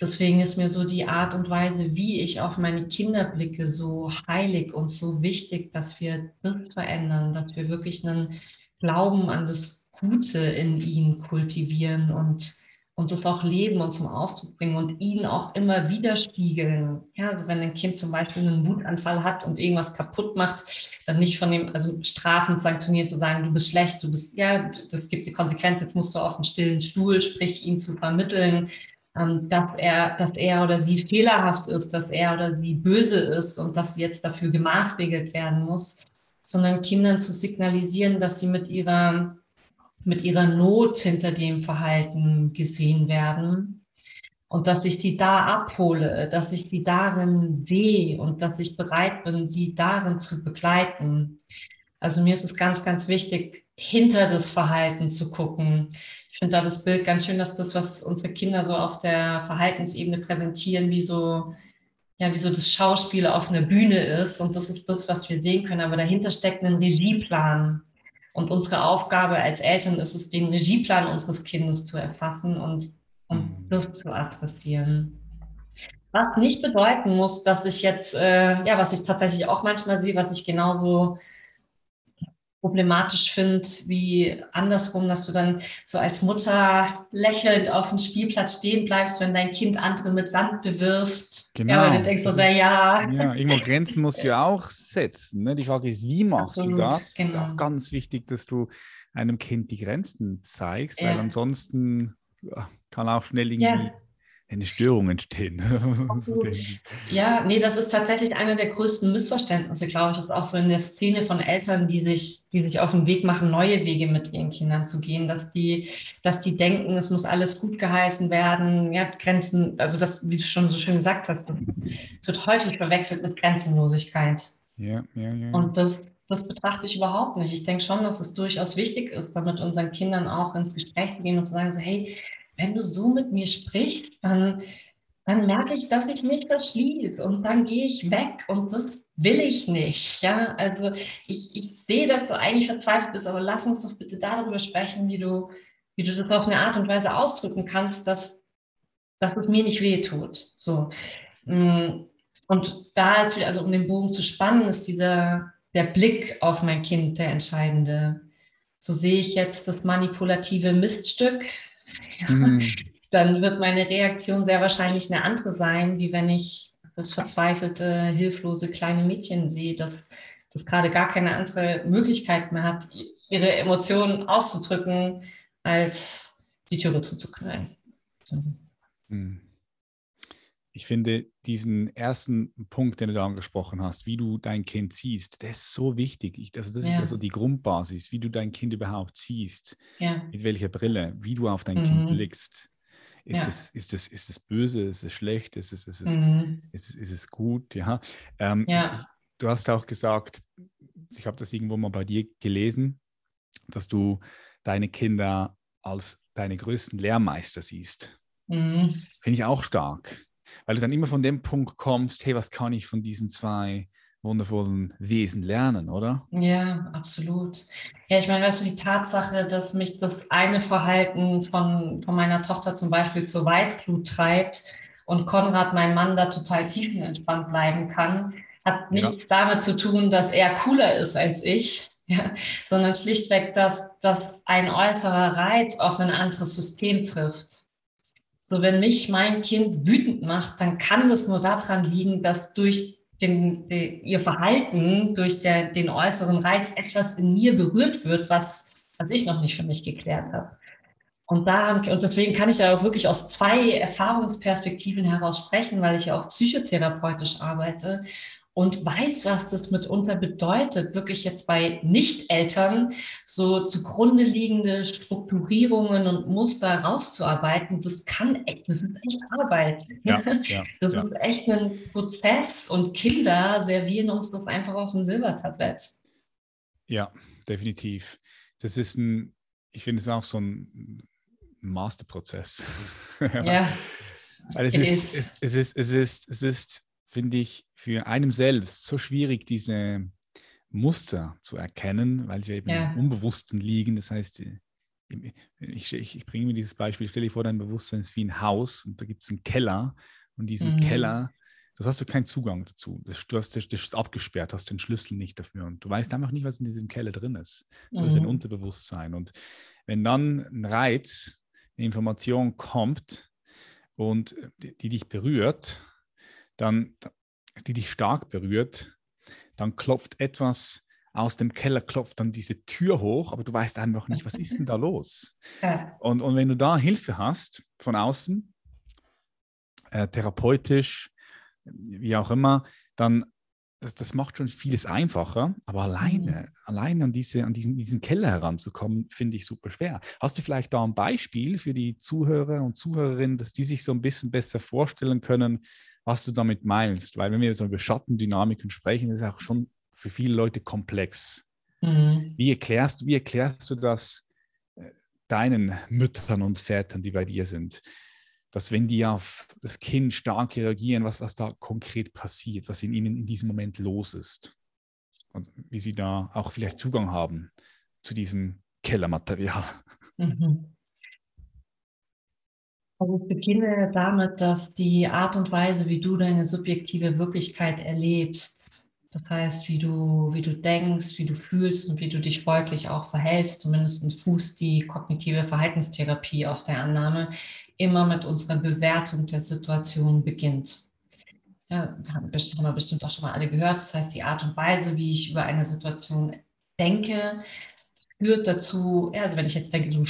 deswegen ist mir so die Art und Weise, wie ich auf meine Kinder blicke, so heilig und so wichtig, dass wir das verändern, dass wir wirklich einen Glauben an das Gute in ihnen kultivieren und, und das auch leben und zum Ausdruck bringen und ihnen auch immer widerspiegeln. Ja, also wenn ein Kind zum Beispiel einen Wutanfall hat und irgendwas kaputt macht, dann nicht von dem, also strafend sanktioniert zu sagen, du bist schlecht, du bist, ja, das gibt die Konsequenz, jetzt musst du auf den stillen Stuhl, sprich ihm zu vermitteln, ähm, dass er, dass er oder sie fehlerhaft ist, dass er oder sie böse ist und dass sie jetzt dafür gemaßregelt werden muss, sondern Kindern zu signalisieren, dass sie mit ihrer mit ihrer Not hinter dem Verhalten gesehen werden und dass ich sie da abhole, dass ich sie darin sehe und dass ich bereit bin, sie darin zu begleiten. Also mir ist es ganz, ganz wichtig, hinter das Verhalten zu gucken. Ich finde da das Bild ganz schön, dass das, was unsere Kinder so auf der Verhaltensebene präsentieren, wie so, ja, wie so das Schauspiel auf einer Bühne ist. Und das ist das, was wir sehen können. Aber dahinter steckt ein Regieplan. Und unsere Aufgabe als Eltern ist es, den Regieplan unseres Kindes zu erfassen und, und mhm. das zu adressieren. Was nicht bedeuten muss, dass ich jetzt, äh, ja, was ich tatsächlich auch manchmal sehe, was ich genauso problematisch finde, wie andersrum, dass du dann so als Mutter lächelnd auf dem Spielplatz stehen bleibst, wenn dein Kind andere mit Sand bewirft. Genau. Ja, und du denkst so, ja. Ja, irgendwo Grenzen musst du ja auch setzen. Ne? Die Frage ist, wie machst Absolut, du das? Genau. ist auch genau. ganz wichtig, dass du einem Kind die Grenzen zeigst, ja. weil ansonsten kann auch schnell irgendwie ja eine Störung entstehen. (laughs) ja, nee, das ist tatsächlich einer der größten Missverständnisse, glaube ich, ist auch so in der Szene von Eltern, die sich, die sich auf den Weg machen, neue Wege mit ihren Kindern zu gehen, dass die, dass die denken, es muss alles gut geheißen werden, ja, Grenzen, also das, wie du schon so schön gesagt hast, das wird häufig verwechselt mit Grenzenlosigkeit. Ja, ja, ja. Und das, das betrachte ich überhaupt nicht. Ich denke schon, dass es durchaus wichtig ist, mit unseren Kindern auch ins Gespräch zu gehen und zu sagen, hey, wenn du so mit mir sprichst, dann, dann merke ich, dass ich mich verschließe und dann gehe ich weg und das will ich nicht. Ja, also ich, ich sehe, dass du eigentlich verzweifelt bist, aber lass uns doch bitte darüber sprechen, wie du, wie du das auf eine Art und Weise ausdrücken kannst, dass, dass es mir nicht wehtut. So. Mm, und da ist wieder, also um den Bogen zu spannen, ist dieser, der Blick auf mein Kind der entscheidende. So sehe ich jetzt das manipulative Miststück, (laughs) mhm. dann wird meine Reaktion sehr wahrscheinlich eine andere sein, wie wenn ich das verzweifelte, hilflose kleine Mädchen sehe, das, das gerade gar keine andere Möglichkeit mehr hat, ihre Emotionen auszudrücken, als die Türe zuzuknallen. Mhm. Ich finde diesen ersten Punkt, den du da angesprochen hast, wie du dein Kind siehst, der ist so wichtig. Ich, also das ja. ist ja so die Grundbasis, wie du dein Kind überhaupt siehst, ja. mit welcher Brille, wie du auf dein mhm. Kind blickst. Ist, ja. es, ist, es, ist es böse, ist es schlecht, ist es, ist es, mhm. ist es, ist es gut? Ja. Ähm, ja. Du hast auch gesagt, ich habe das irgendwo mal bei dir gelesen, dass du deine Kinder als deine größten Lehrmeister siehst. Mhm. Finde ich auch stark weil du dann immer von dem Punkt kommst, hey, was kann ich von diesen zwei wundervollen Wesen lernen, oder? Ja, absolut. Ja, ich meine, weißt du, die Tatsache, dass mich das eine Verhalten von, von meiner Tochter zum Beispiel zur Weißglut treibt und Konrad, mein Mann, da total tiefenentspannt bleiben kann, hat nichts ja. damit zu tun, dass er cooler ist als ich, (laughs) ja, sondern schlichtweg, dass, dass ein äußerer Reiz auf ein anderes System trifft. So, wenn mich mein Kind wütend macht, dann kann das nur daran liegen, dass durch den, ihr Verhalten, durch der, den äußeren Reiz etwas in mir berührt wird, was, was ich noch nicht für mich geklärt habe. Und, da, und deswegen kann ich ja auch wirklich aus zwei Erfahrungsperspektiven heraus sprechen, weil ich ja auch psychotherapeutisch arbeite und weiß, was das mitunter bedeutet, wirklich jetzt bei Nicht-Eltern so zugrunde liegende Strukturierungen und Muster rauszuarbeiten, das kann echt, das ist echt Arbeit. Ja, ja, (laughs) das ja. ist echt ein Prozess und Kinder servieren uns das einfach auf dem Silbertablett. Ja, definitiv. Das ist ein, ich finde es auch so ein Masterprozess. (laughs) ja. Weil es ist, es, es, ist, es ist, es ist finde ich, für einem selbst so schwierig, diese Muster zu erkennen, weil sie eben ja. im Unbewussten liegen. Das heißt, äh, ich, ich, ich bringe mir dieses Beispiel, stell dir vor, dein Bewusstsein ist wie ein Haus und da gibt es einen Keller und diesen mhm. Keller, das hast du keinen Zugang dazu. Das, du hast das, das abgesperrt, hast den Schlüssel nicht dafür und du weißt einfach nicht, was in diesem Keller drin ist. Das mhm. ist ein Unterbewusstsein. Und wenn dann ein Reiz, eine Information kommt und äh, die, die dich berührt, dann, die dich stark berührt, dann klopft etwas aus dem Keller, klopft dann diese Tür hoch, aber du weißt einfach nicht, was ist denn da los? (laughs) Und, und wenn du da Hilfe hast von außen, äh, therapeutisch, wie auch immer, dann das, das macht schon vieles einfacher, aber alleine, mhm. alleine an, diese, an diesen, diesen Keller heranzukommen, finde ich super schwer. Hast du vielleicht da ein Beispiel für die Zuhörer und Zuhörerinnen, dass die sich so ein bisschen besser vorstellen können, was du damit meinst. Weil wenn wir so über Schattendynamiken sprechen, ist auch schon für viele Leute komplex. Mhm. Wie, erklärst, wie erklärst du das äh, deinen Müttern und Vätern, die bei dir sind? Dass wenn die auf das Kind stark reagieren, was, was da konkret passiert, was in ihnen in diesem Moment los ist. Und wie sie da auch vielleicht Zugang haben zu diesem Kellermaterial. Mhm. Also ich beginne damit, dass die Art und Weise, wie du deine subjektive Wirklichkeit erlebst, das heißt, wie du, wie du denkst, wie du fühlst und wie du dich folglich auch verhältst, zumindest fußt die kognitive Verhaltenstherapie auf der Annahme, immer mit unserer Bewertung der Situation beginnt. Ja, haben, bestimmt, haben wir bestimmt auch schon mal alle gehört. Das heißt, die Art und Weise, wie ich über eine Situation denke, führt dazu, ja, also wenn ich jetzt denke, du,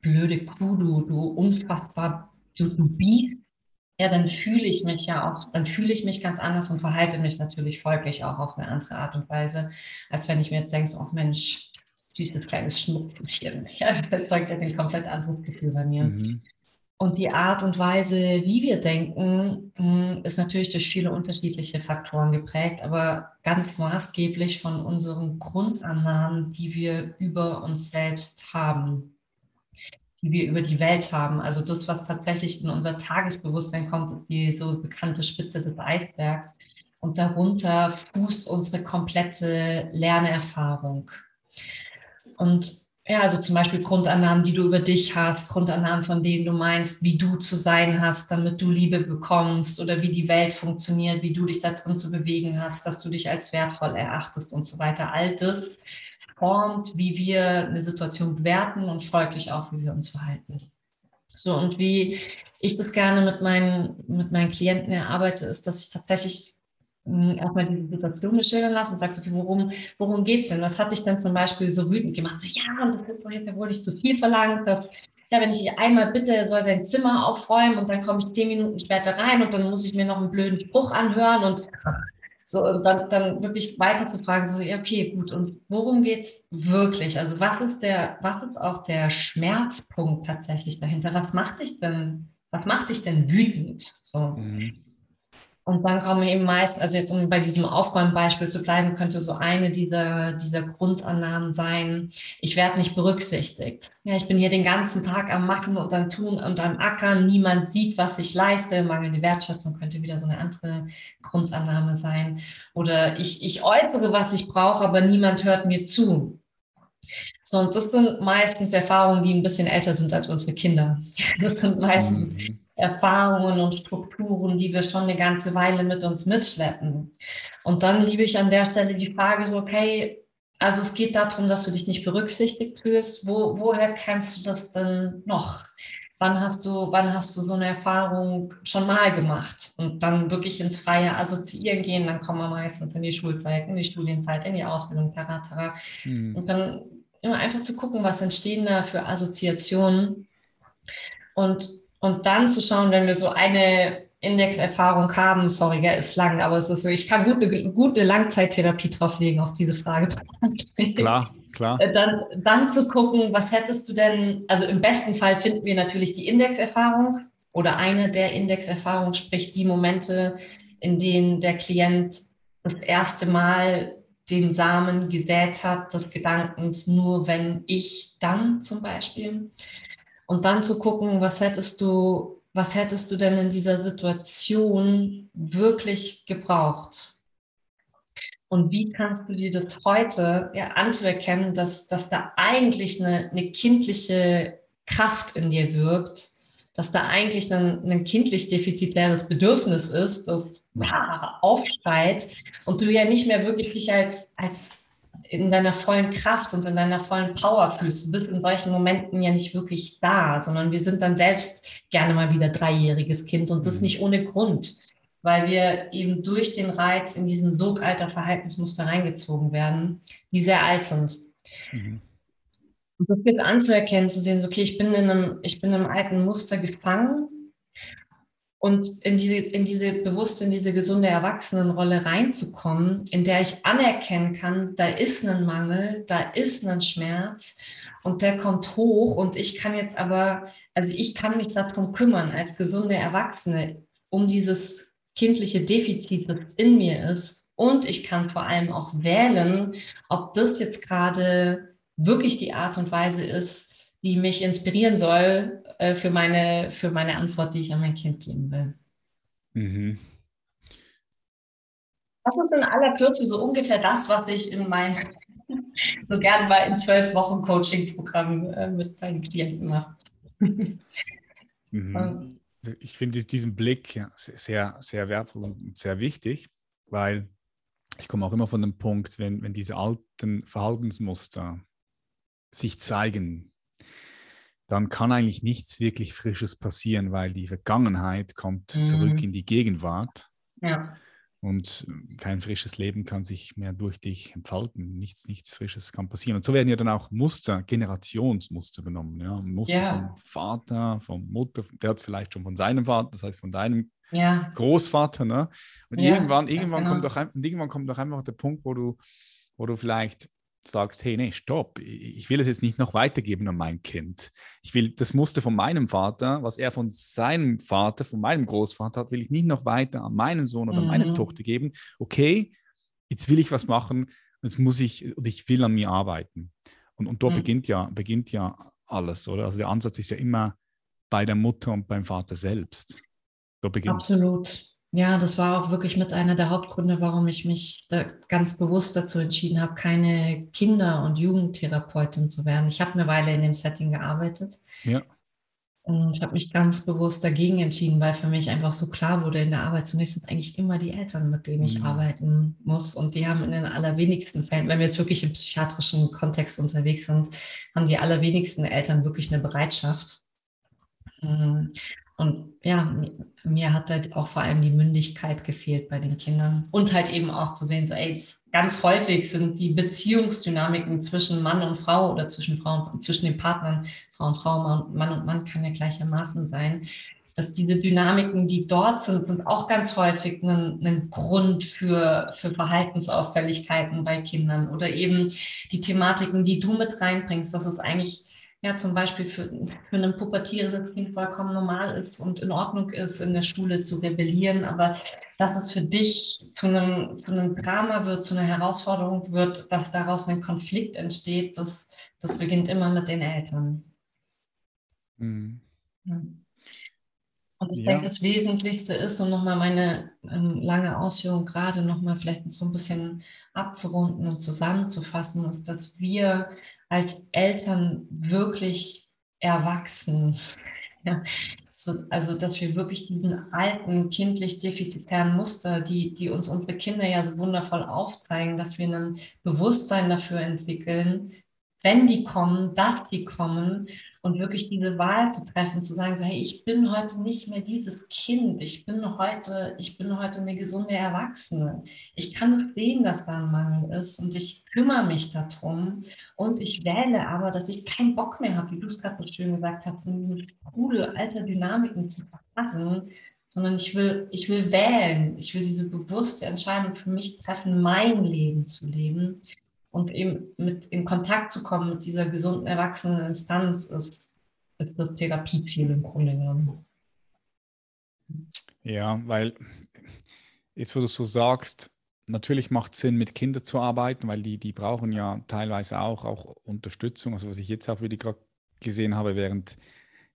blöde Kuh, du, du unfassbar du, du biegst, ja, dann fühle ich mich ja auch, dann fühle ich mich ganz anders und verhalte mich natürlich folglich auch auf eine andere Art und Weise, als wenn ich mir jetzt denke, oh Mensch, süßes kleines Schmuckfußchen. (laughs) Ja, das erzeugt ja ein komplett anderes Gefühl bei mir. Mhm. Und die Art und Weise, wie wir denken, hm, ist natürlich durch viele unterschiedliche Faktoren geprägt, aber ganz maßgeblich von unseren Grundannahmen, die wir über uns selbst haben die wir über die Welt haben. Also das, was tatsächlich in unser Tagesbewusstsein kommt, ist die so bekannte Spitze des Eisbergs. Und darunter fußt unsere komplette Lernerfahrung. Und ja, also zum Beispiel Grundannahmen, die du über dich hast, Grundannahmen, von denen du meinst, wie du zu sein hast, damit du Liebe bekommst oder wie die Welt funktioniert, wie du dich da drin zu bewegen hast, dass du dich als wertvoll erachtest und so weiter. All das formt, wie wir eine Situation bewerten und folglich auch, wie wir uns verhalten. So, und wie ich das gerne mit meinen, mit meinen Klienten erarbeite, ist, dass ich tatsächlich erstmal diese Situation schildern lasse und sage, okay, worum, worum geht es denn? Was hat dich denn zum Beispiel so wütend gemacht? So, ja, und das ist doch jetzt ja wohl nicht zu viel verlangt. Dass, ja, wenn ich einmal bitte, soll sein Zimmer aufräumen und dann komme ich zehn Minuten später rein und dann muss ich mir noch einen blöden Spruch anhören und so, und dann, dann wirklich weiter zu fragen, so, ja, okay, gut, und worum geht es wirklich? Also was ist der, was ist auch der Schmerzpunkt tatsächlich dahinter? Was macht dich denn, was macht dich denn wütend? So. Mhm. Und dann kommen eben meist, also jetzt um bei diesem Aufräumbeispiel zu bleiben, könnte so eine dieser, dieser Grundannahmen sein, ich werde nicht berücksichtigt. Ja, ich bin hier den ganzen Tag am Machen und am Tun und am Ackern, niemand sieht, was ich leiste. Mangelnde Wertschätzung könnte wieder so eine andere Grundannahme sein. Oder ich, ich äußere, was ich brauche, aber niemand hört mir zu. So, und das sind meistens Erfahrungen, die ein bisschen älter sind als unsere Kinder. Das sind meistens mhm. Erfahrungen und Strukturen, die wir schon eine ganze Weile mit uns mitschleppen. Und dann liebe ich an der Stelle die Frage so, okay, also es geht darum, dass du dich nicht berücksichtigt fühlst. Wo, woher kennst du das denn noch? wann hast du, wann hast du so eine Erfahrung schon mal gemacht und dann wirklich ins freie Assoziieren gehen, dann kommen wir meistens in die Schulzeit, in die Studienzeit, in die Ausbildung, tara, tara. Mhm. Und dann immer einfach zu gucken, was entstehen da für Assoziationen und, und dann zu schauen, wenn wir so eine Indexerfahrung haben, sorry, gell, ist lang, aber es ist so, ich kann gut eine, gut eine Langzeittherapie drauflegen auf diese Frage. (laughs) Klar, klar. Äh, dann, dann zu gucken, was hättest du denn, also im besten Fall finden wir natürlich die Indexerfahrung oder eine der Indexerfahrungen, sprich die Momente, in denen der Klient das erste Mal den Samen gesät hat, des Gedankens, nur wenn ich dann zum Beispiel. Und dann zu gucken, was hättest du, was hättest du denn in dieser Situation wirklich gebraucht? Und wie kannst du dir das heute ja, anzuerkennen, dass, dass da eigentlich eine, eine kindliche Kraft in dir wirkt, dass da eigentlich ein, ein kindlich defizitäres Bedürfnis ist, so ja, aufsteigt und du ja nicht mehr wirklich dich als, als in deiner vollen Kraft und in deiner vollen Power fühlst. Du bist in solchen Momenten ja nicht wirklich da, sondern wir sind dann selbst gerne mal wieder dreijähriges Kind und das mhm. nicht ohne Grund, weil wir eben durch den Reiz in diesen Sogalter Verhaltensmuster reingezogen werden, die sehr alt sind. Mhm. Und das gilt anzuerkennen, zu sehen, so, okay, ich bin in einem, ich bin in einem alten Muster gefangen und in diese, in diese bewusste, in diese gesunde Erwachsenenrolle reinzukommen, in der ich anerkennen kann, da ist ein Mangel, da ist ein Schmerz und der kommt hoch und ich kann jetzt aber, also ich kann mich darum kümmern als gesunde Erwachsene um dieses kindliche Defizit, das in mir ist und ich kann vor allem auch wählen, ob das jetzt gerade wirklich die Art und Weise ist, die mich inspirieren soll äh, für, meine, für meine Antwort, die ich an mein Kind geben will. Mhm. Das ist in aller Kürze so ungefähr das, was ich in meinem so gerne mal in zwölf Wochen Coaching-Programm äh, mit meinen Klienten mache. Mhm. Ich finde diesen Blick ja, sehr, sehr wertvoll und sehr wichtig, weil ich komme auch immer von dem Punkt, wenn, wenn diese alten Verhaltensmuster sich zeigen, dann kann eigentlich nichts wirklich Frisches passieren, weil die Vergangenheit kommt mhm. zurück in die Gegenwart. Ja. Und kein frisches Leben kann sich mehr durch dich entfalten. Nichts, nichts Frisches kann passieren. Und so werden ja dann auch Muster, Generationsmuster genommen. Ja? Muster ja. vom Vater, vom Mutter, der hat vielleicht schon von seinem Vater, das heißt von deinem ja. Großvater. Ne? Und ja, irgendwann, irgendwann, genau. kommt doch, irgendwann kommt doch einfach der Punkt, wo du, wo du vielleicht sagst, hey, nee, stopp, ich will es jetzt nicht noch weitergeben an mein Kind. Ich will das Muster von meinem Vater, was er von seinem Vater, von meinem Großvater hat, will ich nicht noch weiter an meinen Sohn oder mhm. meine Tochter geben. Okay, jetzt will ich was machen, jetzt muss ich und ich will an mir arbeiten. Und, und dort mhm. beginnt ja, beginnt ja alles, oder? Also der Ansatz ist ja immer bei der Mutter und beim Vater selbst. Absolut. Ja, das war auch wirklich mit einer der Hauptgründe, warum ich mich da ganz bewusst dazu entschieden habe, keine Kinder- und Jugendtherapeutin zu werden. Ich habe eine Weile in dem Setting gearbeitet. Ja. Und ich habe mich ganz bewusst dagegen entschieden, weil für mich einfach so klar wurde in der Arbeit, zunächst sind eigentlich immer die Eltern, mit denen ich mhm. arbeiten muss. Und die haben in den allerwenigsten Fällen, wenn wir jetzt wirklich im psychiatrischen Kontext unterwegs sind, haben die allerwenigsten Eltern wirklich eine Bereitschaft. Und ja, mir hat halt auch vor allem die Mündigkeit gefehlt bei den Kindern. Und halt eben auch zu sehen, so, ey, ganz häufig sind die Beziehungsdynamiken zwischen Mann und Frau oder zwischen Frauen, zwischen den Partnern, Frau und Frau, Mann und Mann kann ja gleichermaßen sein. Dass diese Dynamiken, die dort sind, sind auch ganz häufig ein, ein Grund für, für Verhaltensauffälligkeiten bei Kindern oder eben die Thematiken, die du mit reinbringst. Das ist eigentlich ja zum Beispiel für, für ein pubertierendes Kind vollkommen normal ist und in Ordnung ist, in der Schule zu rebellieren, aber dass es für dich zu einem, zu einem Drama wird, zu einer Herausforderung wird, dass daraus ein Konflikt entsteht, das, das beginnt immer mit den Eltern. Mhm. Und ich ja. denke, das Wesentlichste ist, um nochmal meine ähm, lange Ausführung gerade nochmal vielleicht so ein bisschen abzurunden und zusammenzufassen, ist, dass wir als Eltern wirklich erwachsen. Ja, so, also, dass wir wirklich diesen alten, kindlich defizitären Muster, die, die uns unsere Kinder ja so wundervoll aufzeigen, dass wir ein Bewusstsein dafür entwickeln, wenn die kommen, dass die kommen und wirklich diese Wahl zu treffen, zu sagen, hey, ich bin heute nicht mehr dieses Kind, ich bin heute, ich bin heute eine gesunde Erwachsene. Ich kann sehen, dass da ein Mangel ist und ich kümmere mich darum. Und ich wähle aber, dass ich keinen Bock mehr habe, wie du es gerade so schön gesagt hast, in coole alte Dynamiken zu verpassen, sondern ich will, ich will wählen, ich will diese bewusste Entscheidung für mich treffen, mein Leben zu leben und eben mit in Kontakt zu kommen mit dieser gesunden erwachsenen Instanz ist, ist das Therapieziel im Grunde genommen. Ja, weil jetzt, wo du so sagst, natürlich macht es Sinn, mit Kindern zu arbeiten, weil die, die brauchen ja teilweise auch, auch Unterstützung. Also was ich jetzt auch wieder gerade gesehen habe während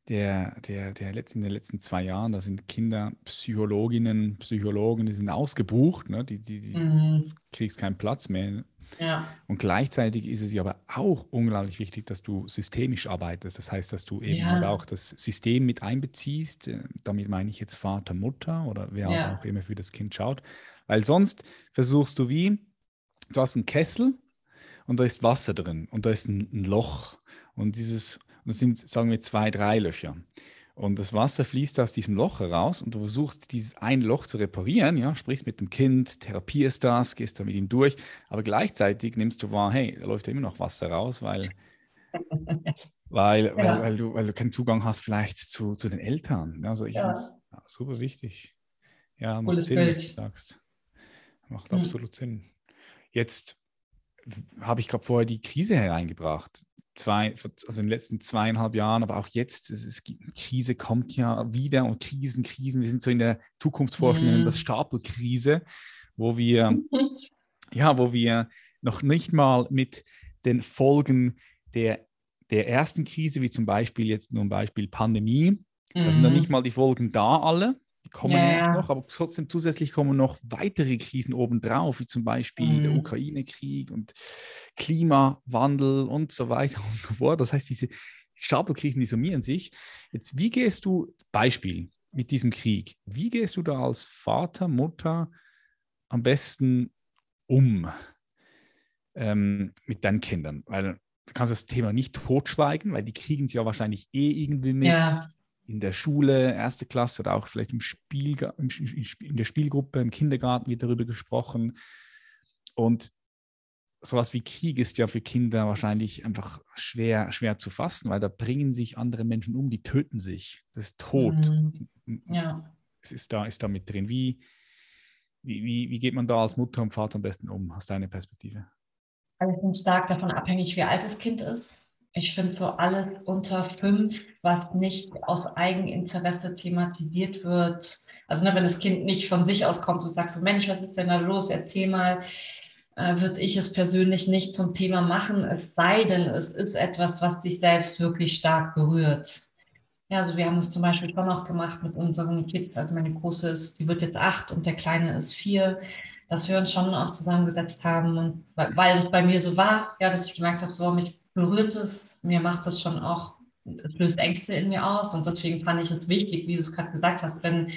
der, der, der letzten, in den letzten zwei Jahren, da sind Kinderpsychologinnen, Psychologen, die sind ausgebucht, ne? die, die, die mhm. kriegst keinen Platz mehr. Ja. Und gleichzeitig ist es ja aber auch unglaublich wichtig, dass du systemisch arbeitest. Das heißt, dass du eben ja. halt auch das System mit einbeziehst. Äh, damit meine ich jetzt Vater, Mutter oder wer ja. auch immer für das Kind schaut. Weil sonst versuchst du wie, du hast einen Kessel und da ist Wasser drin und da ist ein, ein Loch. Und dieses, und das sind, sagen wir, zwei, drei Löcher. Und das Wasser fließt aus diesem Loch heraus und du versuchst, dieses ein Loch zu reparieren, ja, sprichst mit dem Kind, therapierst das, gehst da mit ihm durch, aber gleichzeitig nimmst du wahr, hey, da läuft ja immer noch Wasser raus, weil, (laughs) weil, ja. weil, weil, du, weil du keinen Zugang hast vielleicht zu, zu den Eltern. Also ich ja. finde ja, super wichtig. Ja, macht Cooles Sinn, Bild. was du sagst. Macht hm. absolut Sinn. Jetzt habe ich gerade vorher die Krise hereingebracht zwei, also in den letzten zweieinhalb Jahren, aber auch jetzt, es, es Krise kommt ja wieder und Krisen, Krisen. Wir sind so in der Zukunftsforschung, mm. das Stapelkrise, wo wir, (laughs) ja, wo wir noch nicht mal mit den Folgen der, der ersten Krise, wie zum Beispiel jetzt nur ein Beispiel Pandemie, mm. da sind dann mhm. nicht mal die Folgen da alle, kommen ja, jetzt noch, aber trotzdem zusätzlich kommen noch weitere Krisen obendrauf, wie zum Beispiel mhm. der Ukraine-Krieg und Klimawandel und so weiter und so fort. Das heißt, diese Stapelkrisen, die summieren sich. Jetzt, wie gehst du, Beispiel mit diesem Krieg, wie gehst du da als Vater, Mutter am besten um ähm, mit deinen Kindern? Weil du kannst das Thema nicht totschweigen, weil die kriegen es ja wahrscheinlich eh irgendwie mit. Ja in der Schule, erste Klasse oder auch vielleicht im Spiel, in der Spielgruppe, im Kindergarten wird darüber gesprochen. Und sowas wie Krieg ist ja für Kinder wahrscheinlich einfach schwer, schwer zu fassen, weil da bringen sich andere Menschen um, die töten sich. Das ist Tod. Mhm. Ja. Es ist da, ist da mit drin. Wie, wie, wie geht man da als Mutter und Vater am besten um? Hast du eine Perspektive? Also ich bin stark davon abhängig, wie alt das Kind ist. Ich finde so alles unter fünf, was nicht aus Eigeninteresse thematisiert wird. Also ne, wenn das Kind nicht von sich aus kommt und sagt so, Mensch, was ist denn da los? Erzähl mal, äh, würde ich es persönlich nicht zum Thema machen, es sei denn, es ist etwas, was dich selbst wirklich stark berührt. Ja, also wir haben es zum Beispiel schon auch gemacht mit unseren Kids. Also meine Große ist, die wird jetzt acht und der Kleine ist vier dass wir uns schon auch zusammengesetzt haben, weil es bei mir so war, ja, dass ich gemerkt habe, so mich berührt es, mir macht das schon auch, es löst Ängste in mir aus und deswegen fand ich es wichtig, wie du es gerade gesagt hast, wenn,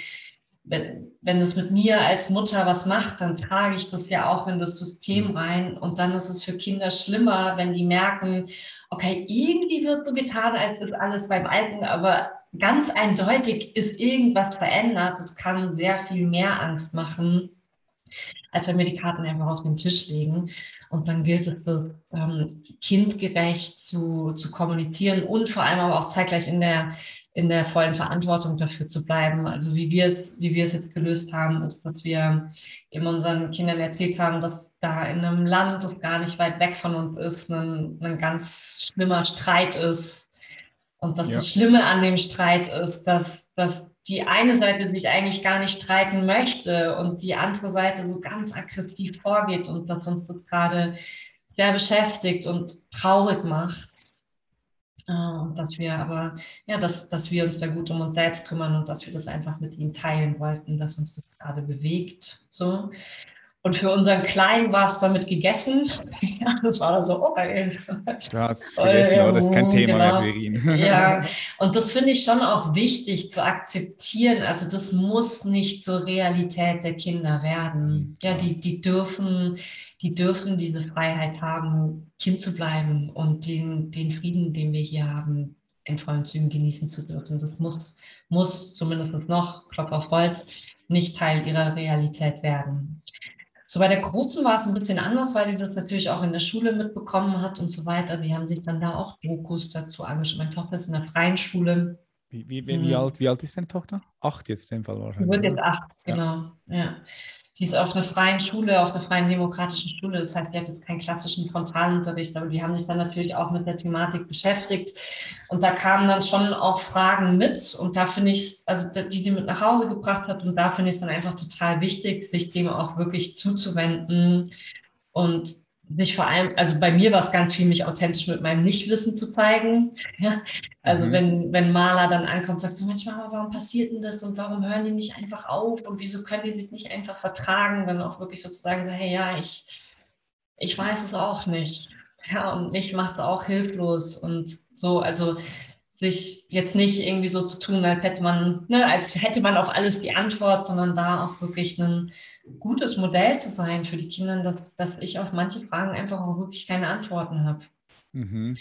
wenn, wenn es mit mir als Mutter was macht, dann trage ich das ja auch in das System mhm. rein und dann ist es für Kinder schlimmer, wenn die merken, okay, irgendwie wird so getan, als ist alles beim Alten, aber ganz eindeutig ist irgendwas verändert. Das kann sehr viel mehr Angst machen, als wenn wir die Karten einfach auf den Tisch legen. Und dann gilt es, ähm, kindgerecht zu, zu kommunizieren und vor allem aber auch zeitgleich in der, in der vollen Verantwortung dafür zu bleiben. Also wie wir, wie wir es jetzt gelöst haben, ist, dass wir eben unseren Kindern erzählt haben, dass da in einem Land, das gar nicht weit weg von uns ist, ein, ein ganz schlimmer Streit ist. Und dass ja. das Schlimme an dem Streit ist, dass, dass die eine Seite sich eigentlich gar nicht streiten möchte und die andere Seite so ganz aggressiv vorgeht und das uns das gerade sehr beschäftigt und traurig macht. Äh, und dass wir aber, ja, dass, dass wir uns da gut um uns selbst kümmern und dass wir das einfach mit ihnen teilen wollten, dass uns das gerade bewegt. So. Und für unseren Kleinen war es damit gegessen. (laughs) Ja, das war dann so, oh. Du hast es vergessen, oh, das ist kein Thema genau. mehr für ihn. (laughs) Ja, und das finde ich schon auch wichtig zu akzeptieren. Also das muss nicht zur Realität der Kinder werden. Ja, die, die dürfen, die dürfen diese Freiheit haben, Kind zu bleiben und den, den Frieden, den wir hier haben, in vollen Zügen genießen zu dürfen. Das muss, muss zumindest noch, Klopf auf Holz, nicht Teil ihrer Realität werden. So bei der Großen war es ein bisschen anders, weil die das natürlich auch in der Schule mitbekommen hat und so weiter. Die haben sich dann da auch Dokus dazu angeschaut. Meine Tochter ist in der freien Schule. Wie, wie, wie, wie, hm. alt, wie alt ist deine Tochter? Acht jetzt in dem Fall wahrscheinlich. Sie wird jetzt acht, genau. Ja. ja. Sie ist auf einer freien Schule, auf einer freien demokratischen Schule. Das heißt, sie hat keinen klassischen Frontalunterricht, aber die haben sich dann natürlich auch mit der Thematik beschäftigt. Und da kamen dann schon auch Fragen mit. Und da finde ich es, also die sie mit nach Hause gebracht hat. Und da finde ich es dann einfach total wichtig, sich dem auch wirklich zuzuwenden und sich vor allem, also bei mir war es ganz viel, mich authentisch mit meinem Nichtwissen zu zeigen. Also mhm. wenn, wenn Maler dann ankommt und sagt so, Mensch, Mama, warum passiert denn das und warum hören die nicht einfach auf und wieso können die sich nicht einfach vertragen, dann auch wirklich sozusagen so, hey, ja, ich, ich weiß es auch nicht. Ja, und mich macht es auch hilflos und so, also sich jetzt nicht irgendwie so zu tun, als hätte man, ne, als hätte man auf alles die Antwort, sondern da auch wirklich ein gutes Modell zu sein für die Kinder, dass, dass ich auf manche Fragen einfach auch wirklich keine Antworten habe. Mhm.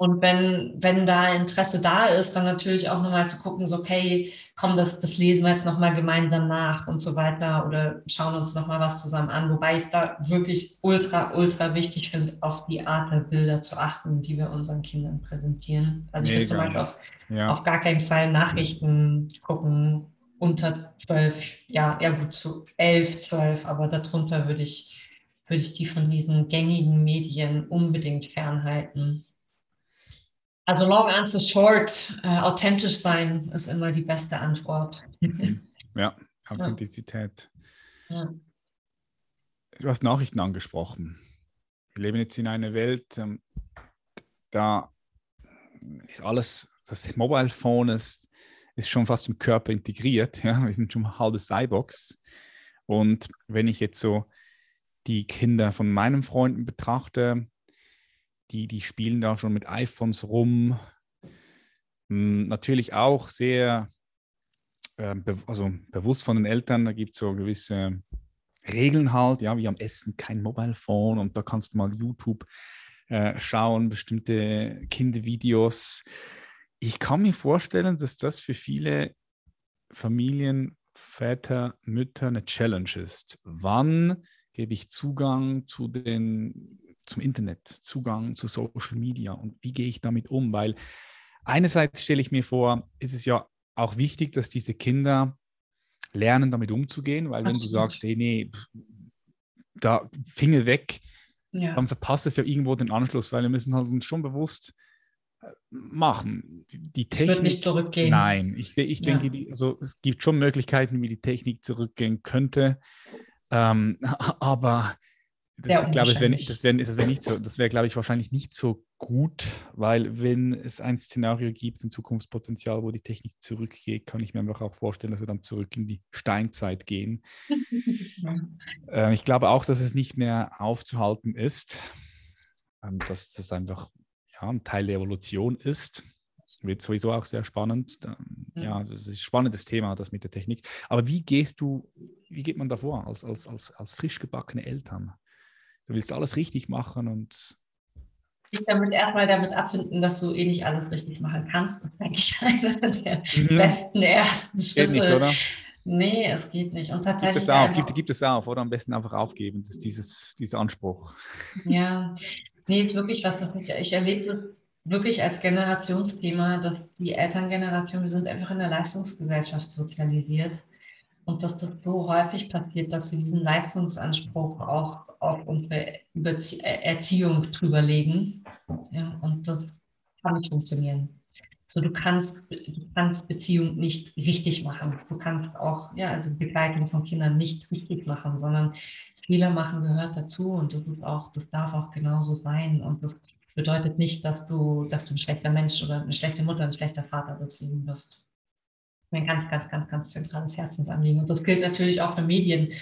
Und wenn, wenn da Interesse da ist, dann natürlich auch nochmal zu gucken, so, okay, komm, das, das lesen wir jetzt nochmal gemeinsam nach und so weiter oder schauen uns nochmal was zusammen an. Wobei ich es da wirklich ultra, ultra wichtig finde, auf die Art der Bilder zu achten, die wir unseren Kindern präsentieren. Also ich will zum Beispiel auf, ja. auf gar keinen Fall Nachrichten gucken unter zwölf, ja, ja gut, zu elf, zwölf, aber darunter würde ich, würde ich die von diesen gängigen Medien unbedingt fernhalten. Also long answer short, äh, authentisch sein ist immer die beste Antwort. (laughs) Ja, Authentizität. Ja. Du hast Nachrichten angesprochen. Wir leben jetzt in einer Welt, ähm, da ist alles, das Mobile Phone ist, ist schon fast im Körper integriert. (laughs) Ja? Wir sind schon halbe Cyborgs. Und wenn ich jetzt so die Kinder von meinen Freunden betrachte, die, die spielen da schon mit iPhones rum. Hm, natürlich auch sehr äh, be also bewusst von den Eltern, da gibt es so gewisse Regeln halt, ja, wie am Essen kein Mobile Phone und da kannst du mal YouTube äh, schauen, bestimmte Kindervideos. Ich kann mir vorstellen, dass das für viele Familien, Väter, Mütter eine Challenge ist. Wann gebe ich Zugang zu den zum Internet, Zugang zu Social Media und wie gehe ich damit um? Weil einerseits stelle ich mir vor, ist es ja auch wichtig, dass diese Kinder lernen, damit umzugehen, weil Absolut. wenn du sagst, hey, nee, da Finger weg, ja. dann verpasst es ja irgendwo den Anschluss, weil wir müssen halt uns schon bewusst äh, machen. Die Technik. Wird nicht zurückgehen. Nein, ich, ich denke, ja. die, also, es gibt schon Möglichkeiten, wie die Technik zurückgehen könnte. Ähm, (laughs) aber das, ich glaube, das wäre wär, nicht so, das wäre, glaube ich, wahrscheinlich nicht so gut, weil wenn es ein Szenario gibt, ein Zukunftspotenzial, wo die Technik zurückgeht, kann ich mir einfach auch vorstellen, dass wir dann zurück in die Steinzeit gehen. (laughs) äh, ich glaube auch, dass es nicht mehr aufzuhalten ist, ähm, dass das einfach ja, ein Teil der Evolution ist. Das wird sowieso auch sehr spannend. Ja, das ist ein spannendes Thema, das mit der Technik. Aber wie gehst du, wie geht man da vor als, als, als, als frisch gebackene Eltern? Du willst alles richtig machen und dich damit erstmal damit abfinden, dass du eh nicht alles richtig machen kannst. Das (laughs) denke ich einer der ja. besten ersten Schritte. Geht nicht, oder? Nee, es geht nicht. Und tatsächlich gibt es auf, gibt, gibt es auf, oder am besten einfach aufgeben, das ist dieses, dieser Anspruch. Ja, (laughs) nee, ist wirklich was, das ich, ich erlebe wirklich als Generationsthema, dass die Elterngeneration, wir sind einfach in der Leistungsgesellschaft sozialisiert und dass das so häufig passiert, dass wir diesen Leistungsanspruch auch auf unsere Überzie äh, Erziehung drüber legen. Ja, und das kann nicht funktionieren. So, du kannst, du kannst Beziehung nicht richtig machen. Du kannst auch ja, die Begleitung von Kindern nicht richtig machen, sondern Fehler machen gehört dazu und das ist auch, das darf auch genauso sein. Und das bedeutet nicht, dass du, dass du ein schlechter Mensch oder eine schlechte Mutter, ein schlechter Vater deswegen wirst. Ein ganz, ganz, ganz, ganz zentrales Herzensanliegen. Und das gilt natürlich auch für Medien.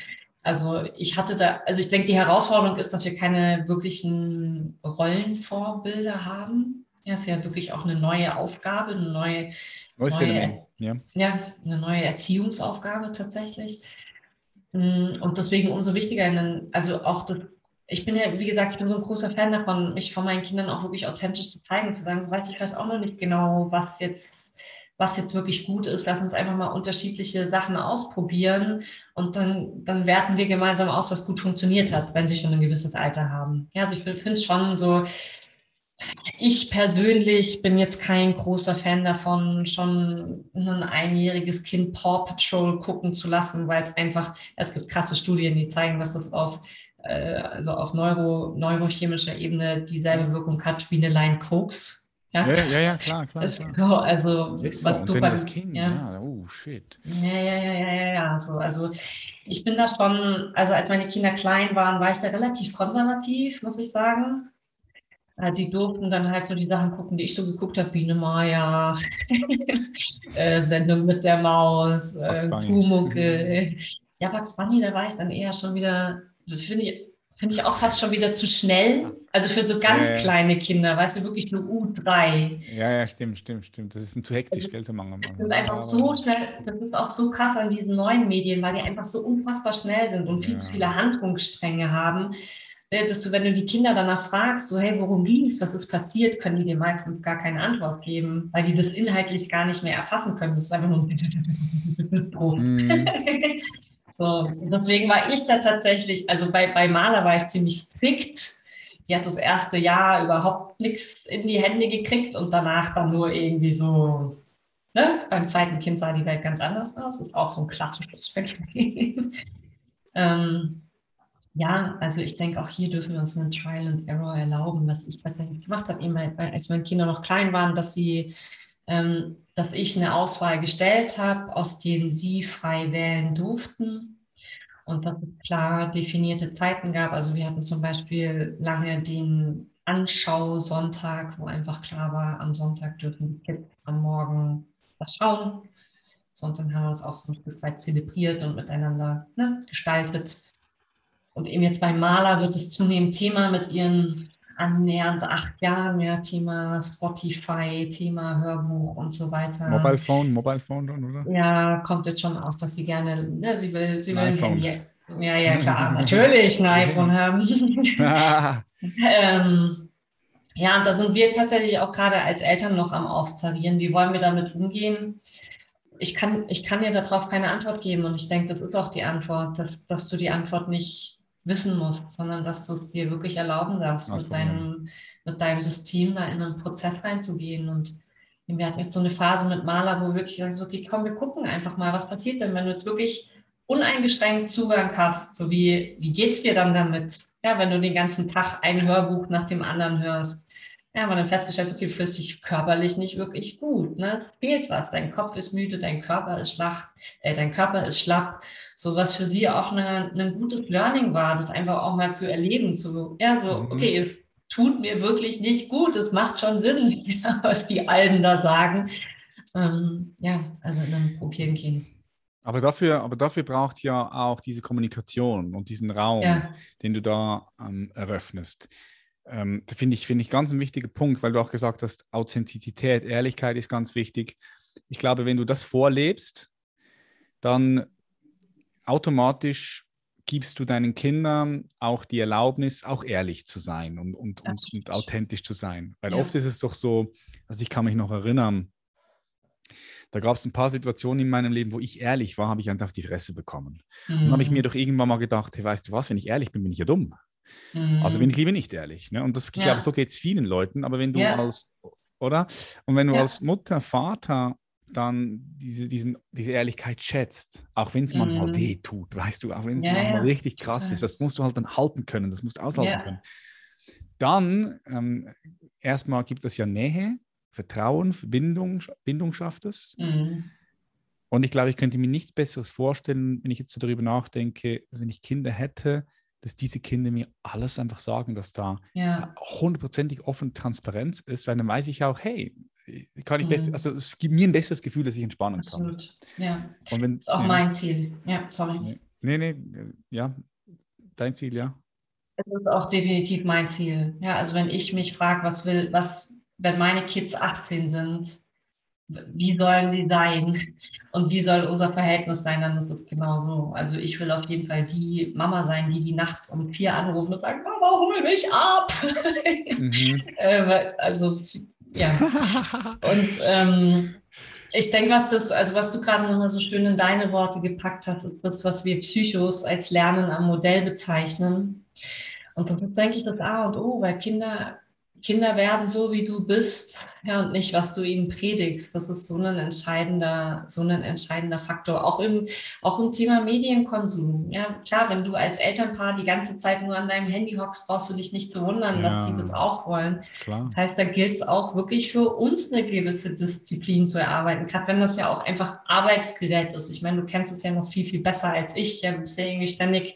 Also ich hatte da, also ich denke, die Herausforderung ist, dass wir keine wirklichen Rollenvorbilder haben. Ja, ist ja wirklich auch eine neue Aufgabe, eine neue, neue ja. ja, eine neue Erziehungsaufgabe tatsächlich. Mm, und deswegen umso wichtiger, also auch das ich bin ja, wie gesagt, ich bin so ein großer Fan davon, mich von meinen Kindern auch wirklich authentisch zu zeigen, zu sagen, soweit ich weiß auch noch nicht genau, was jetzt, was jetzt wirklich gut ist. Lass uns einfach mal unterschiedliche Sachen ausprobieren und dann, dann werten wir gemeinsam aus, was gut funktioniert hat, wenn sie schon ein gewisses Alter haben. Ja, also ich finde es schon so, ich persönlich bin jetzt kein großer Fan davon, schon ein einjähriges Kind Paw Patrol gucken zu lassen, weil es einfach, es gibt krasse Studien, die zeigen, dass das auf, äh, also auf Neuro, neurochemischer Ebene dieselbe Wirkung hat wie eine Line Cokes. Ja, ja, ja, ja klar, klar. Es, klar. Also, so, was du beim, das Kind, ja. ja, oh shit. Ja, ja, ja, ja, ja, ja. Also, ich bin da schon, also als meine Kinder klein waren, war ich da relativ konservativ, muss ich sagen. Äh, die durften dann halt so die Sachen gucken, die ich so geguckt habe, Biene Maya, (laughs) äh, Sendung mit der Maus, äh, Pumuckel. Ja, Bugs Bunny, da war ich dann eher schon wieder, finde ich, finde ich auch fast schon wieder zu schnell. Also für so ganz äh, kleine Kinder, weißt du, wirklich nur U3. Ja, ja, stimmt, stimmt, stimmt. Das ist ein zu hektisch, also, gell, zu machen. Das ist einfach so schnell, das ist auch so krass an diesen neuen Medien, weil die einfach so unfassbar schnell sind und viel ja. zu viele Handlungsstränge haben dass du, wenn du die Kinder danach fragst, so, hey, worum ging es, was ist passiert, können die dir meistens gar keine Antwort geben, weil die das inhaltlich gar nicht mehr erfassen können. Das ist einfach nur ein mhm. (laughs) So, deswegen war ich da tatsächlich, also bei, bei Maler war ich ziemlich strikt. Die hat das erste Jahr überhaupt nichts in die Hände gekriegt und danach dann nur irgendwie so, ne? beim zweiten Kind sah die Welt ganz anders aus. Ist auch so ein klassisches Phänomen. (laughs) ähm, ja, also ich denke, auch hier dürfen wir uns einen Trial and Error erlauben, was ich tatsächlich gemacht habe, als meine Kinder noch klein waren, dass sie, ähm, dass ich eine Auswahl gestellt habe, aus denen sie frei wählen durften und dass es klar definierte Zeiten gab. Also wir hatten zum Beispiel lange den Anschausonntag, wo einfach klar war, am Sonntag dürfen die Kids am Morgen was schauen. Sonntag haben wir uns auch so ein Stück weit zelebriert und miteinander ne, gestaltet. Und eben jetzt beim Maler wird es zunehmend Thema mit ihren annähernd acht Jahren, ja, Thema Spotify, Thema Hörbuch und so weiter. Mobile Phone, Mobile Phone dann, oder? Ja, kommt jetzt schon auch, dass sie gerne, ne, sie will, sie will ein Handy. Ja, ja, klar, (laughs) natürlich ein iPhone haben. (laughs) ähm, ja, und da sind wir tatsächlich auch gerade als Eltern noch am Austarieren. Wie wollen wir damit umgehen? Ich kann, ich kann dir darauf keine Antwort geben und ich denke, das ist auch die Antwort, dass, dass du die Antwort nicht wissen musst, sondern dass du dir wirklich erlauben darfst, mit deinem, mit deinem System da in einen Prozess reinzugehen. Und wir hatten jetzt so eine Phase mit Maler, wo wirklich, also wirklich, komm, wir gucken einfach mal, was passiert denn, wenn du jetzt wirklich uneingeschränkt Zugang hast, so wie, wie geht's dir dann damit? Ja, wenn du den ganzen Tag ein Hörbuch nach dem anderen hörst. Ja, man dann festgestellt, okay, du fühlst dich körperlich nicht wirklich gut, ne? Fehlt was, dein Kopf ist müde, dein Körper ist schwach, äh, dein Körper ist schlapp so was für sie auch eine, ein gutes Learning war, das einfach auch mal zu erleben, zu, ja, so, mhm. okay, es tut mir wirklich nicht gut, es macht schon Sinn, (laughs) was die Alten da sagen. Ähm, ja, also dann probieren gehen. Aber dafür, aber dafür braucht ja auch diese Kommunikation und diesen Raum, ja. den du da ähm, eröffnest. Ähm, finde ich, find ich ganz ein wichtiger Punkt, weil du auch gesagt hast, Authentizität, Ehrlichkeit ist ganz wichtig. Ich glaube, wenn du das vorlebst, dann automatisch gibst du deinen Kindern auch die Erlaubnis, auch ehrlich zu sein und, und, und, und, authentisch zu sein. Weil ja. oft ist es doch so, also ich kann mich noch erinnern, da gab es ein paar Situationen in meinem Leben, wo ich ehrlich war, habe ich einfach auf die Fresse bekommen. Mhm. Und habe ich mir doch irgendwann mal gedacht, hey, weißt du was, wenn ich ehrlich bin, bin ich ja dumm. Mhm. Also bin ich lieber nicht ehrlich. Ne? Und das, ich ja. glaube, so geht es vielen Leuten. Aber wenn du ja. als, oder? Und wenn du ja. als Mutter, Vater dann diese, diesen, diese Ehrlichkeit schätzt, auch wenn es mhm. manchmal weh tut, weißt du, auch wenn es manchmal richtig krass Total. ist, das musst du halt dann halten können, das musst du aushalten können. Dann ähm, erstmal gibt es ja Nähe, Vertrauen, Verbindung, Bindung schafft es. Mhm. Und ich glaube, ich könnte mir nichts Besseres vorstellen, wenn ich jetzt so darüber nachdenke, also wenn ich Kinder hätte, dass diese Kinder mir alles einfach sagen, dass da hundertprozentig offen Transparenz ist, weil dann weiß ich auch, hey, kann ich mhm. besser, also es gibt mir ein besseres Gefühl, dass ich entspannen Absolut. kann. Ja. Und wenn, das ist auch nee, mein Ziel. Ja, sorry. Nee, nee, ja, dein Ziel, ja. Es ist auch definitiv mein Ziel. Ja, also wenn ich mich frage, was will, was, wenn meine Kids 18 sind, wie sollen sie sein und wie soll unser Verhältnis sein, dann ist es genauso. Also ich will auf jeden Fall die Mama sein, die die nachts um vier anrufen und sagt, Mama, hol mich ab. Mhm. (laughs) Äh, also ja. und ähm, ich denke, was das, also was du gerade nochmal so schön in deine Worte gepackt hast, ist das, was wir Psychos als Lernen am Modell bezeichnen. Und das ist, denke ich, das A und O, weil Kinder Kinder werden so, wie du bist, ja, und nicht, was du ihnen predigst. Das ist so ein entscheidender, so ein entscheidender Faktor. Auch im, auch im Thema Medienkonsum. Ja, klar, wenn du als Elternpaar die ganze Zeit nur an deinem Handy hockst, brauchst du dich nicht zu wundern, ja, dass die das auch wollen. Klar. Das heißt, da gilt es auch wirklich für uns eine gewisse Disziplin zu erarbeiten. Gerade wenn das ja auch einfach Arbeitsgerät ist. Ich meine, du kennst es ja noch viel, viel besser als ich. Ja, du bist ja irgendwie ständig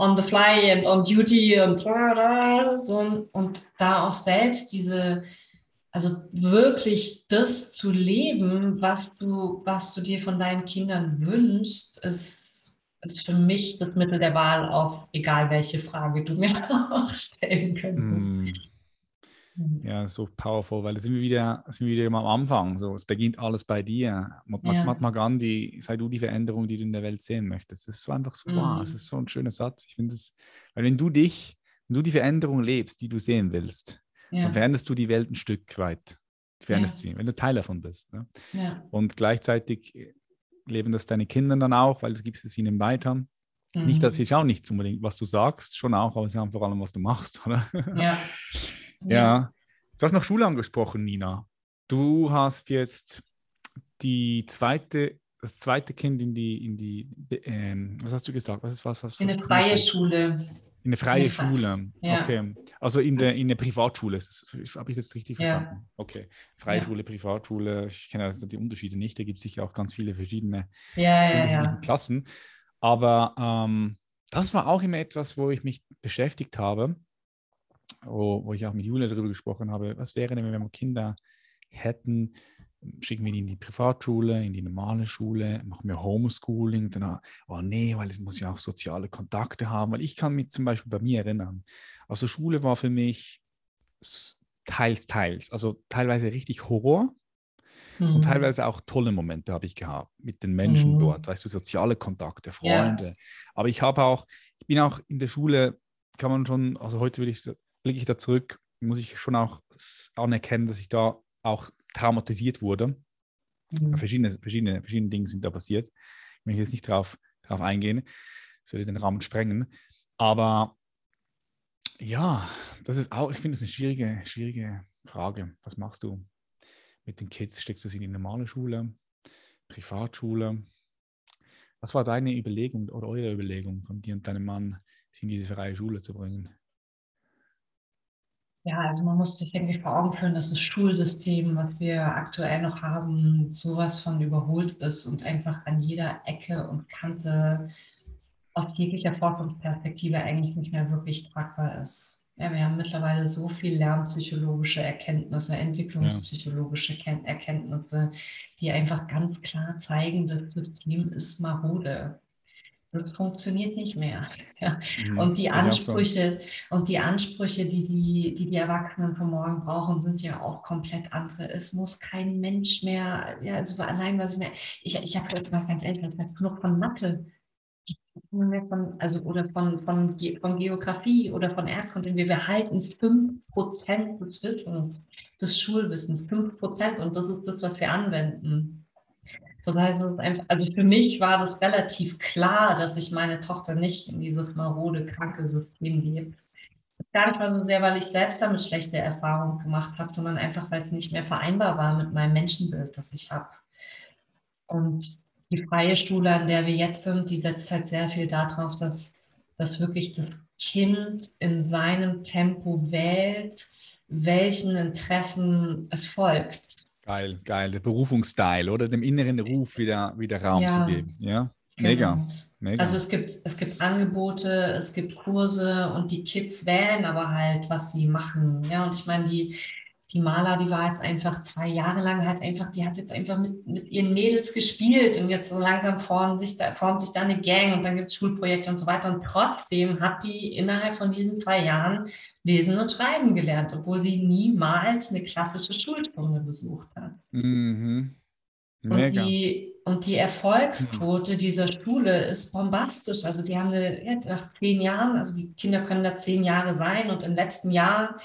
on the fly and on duty und so. Und da auch selbst diese, also wirklich das zu leben, was du, was du dir von deinen Kindern wünschst, ist, ist für mich das Mittel der Wahl auf egal welche Frage du mir (laughs) stellen könntest. Mm. Mhm. Ja, so powerful, weil da sind wir wieder, sind wir wieder am Anfang. So, es beginnt alles bei dir. Mahatma ja. Gandhi, sei du die Veränderung, die du in der Welt sehen möchtest. Das ist einfach so, mhm. wow, es ist so ein schöner Satz. Ich finde es, weil wenn du dich, wenn du die Veränderung lebst, die du sehen willst, ja. dann veränderst du die Welt ein Stück weit. Du veränderst ja. sie, wenn du Teil davon bist. Ne? Ja. Und gleichzeitig leben das deine Kinder dann auch, weil du gibst es ihnen weiter. Mhm. Nicht, dass mhm. sie schauen nicht unbedingt, was du sagst, schon auch, aber sie haben vor allem, was du machst, (laughs) oder? Ja. Ja. Du hast noch Schule angesprochen, Nina. Du hast jetzt die zweite, das zweite Kind in die, in die, ähm, was hast du gesagt? Was ist was? was in eine freie Schule. In eine freie in Schule. Ja. Okay. Also in der in der Privatschule. Habe ich das richtig verstanden? Ja. Okay. Freie ja. Schule, Privatschule. Ich kenne also die Unterschiede nicht. Da gibt es sicher auch ganz viele verschiedene Klassen. Aber ähm, das war auch immer etwas, wo ich mich beschäftigt habe wo, wo ich auch mit Julia darüber gesprochen habe, was wäre denn, wenn wir Kinder hätten, schicken wir die in die Privatschule, in die normale Schule, machen wir Homeschooling, dann, oh nee, weil es muss ja auch soziale Kontakte haben, weil ich kann mich zum Beispiel bei mir erinnern, also Schule war für mich teils, teils, also teilweise richtig Horror, und mhm. teilweise auch tolle Momente habe ich gehabt mit den Menschen mhm. dort, weißt du, soziale Kontakte, Freunde. Ja. Aber ich habe auch, ich bin auch in der Schule, kann man schon, also heute würde ich blicke ich da zurück, muss ich schon auch anerkennen, dass ich da auch traumatisiert wurde. Mhm. Verschiedene, verschiedene, verschiedene Dinge sind da passiert. Ich möchte jetzt nicht darauf drauf eingehen, das würde den Rahmen sprengen. Aber ja, das ist auch, ich finde es eine schwierige, schwierige Frage. Was machst du mit den Kids? Steckst du sie in die normale Schule, Privatschule? Was war deine Überlegung oder eure Überlegung von dir und deinem Mann, sie in diese freie Schule zu bringen? Ja, also man muss sich irgendwie vor Augen führen, dass das Schulsystem, was wir aktuell noch haben, sowas von überholt ist und einfach an jeder Ecke und Kante aus jeglicher Forschungsperspektive eigentlich nicht mehr wirklich tragbar ist. Ja, wir haben mittlerweile so viel lernpsychologische Erkenntnisse, entwicklungspsychologische Erkenntnisse, die einfach ganz klar zeigen, das System ist marode. Das funktioniert nicht mehr. (laughs) Ja. Mhm, und die Ansprüche so. und die Ansprüche, die die, die die Erwachsenen von morgen brauchen, sind ja auch komplett andere. Es muss kein Mensch mehr, ja, also allein was ich mir, ich, ich habe heute mal ganz ehrlich, das genug von Mathe. Von, also oder von, von, von Geografie oder von Erdkunde. Wir behalten 5% des Wissens, des Schulwissens, 5% und das ist das, was wir anwenden. Das heißt, es ist einfach, also für mich war das relativ klar, dass ich meine Tochter nicht in dieses marode, kranke System gebe. Gar nicht mal so sehr, weil ich selbst damit schlechte Erfahrungen gemacht habe, sondern einfach, weil es nicht mehr vereinbar war mit meinem Menschenbild, das ich habe. Und die freie Schule, an der wir jetzt sind, die setzt halt sehr viel darauf, dass, dass wirklich das Kind in seinem Tempo wählt, welchen Interessen es folgt. Geil, geil. Der Berufungsstyle oder dem inneren Ruf wieder, wieder Raum ja. zu geben. Ja, mega, genau. mega. Also es gibt, es gibt Angebote, es gibt Kurse und die Kids wählen aber halt, was sie machen. Ja, und ich meine, die, die Maler, die war jetzt einfach zwei Jahre lang halt einfach, die hat jetzt einfach mit, mit ihren Mädels gespielt und jetzt so langsam formt sich da, formt sich da eine Gang und dann gibt es Schulprojekte und so weiter. Und trotzdem hat die innerhalb von diesen zwei Jahren Lesen und Schreiben gelernt, obwohl sie niemals eine klassische Schulstunde besucht hat. Mhm. Und die, und die Erfolgsquote dieser Schule ist bombastisch. Also die haben eine, ja, nach zehn Jahren, also die Kinder können da zehn Jahre sein und im letzten Jahr,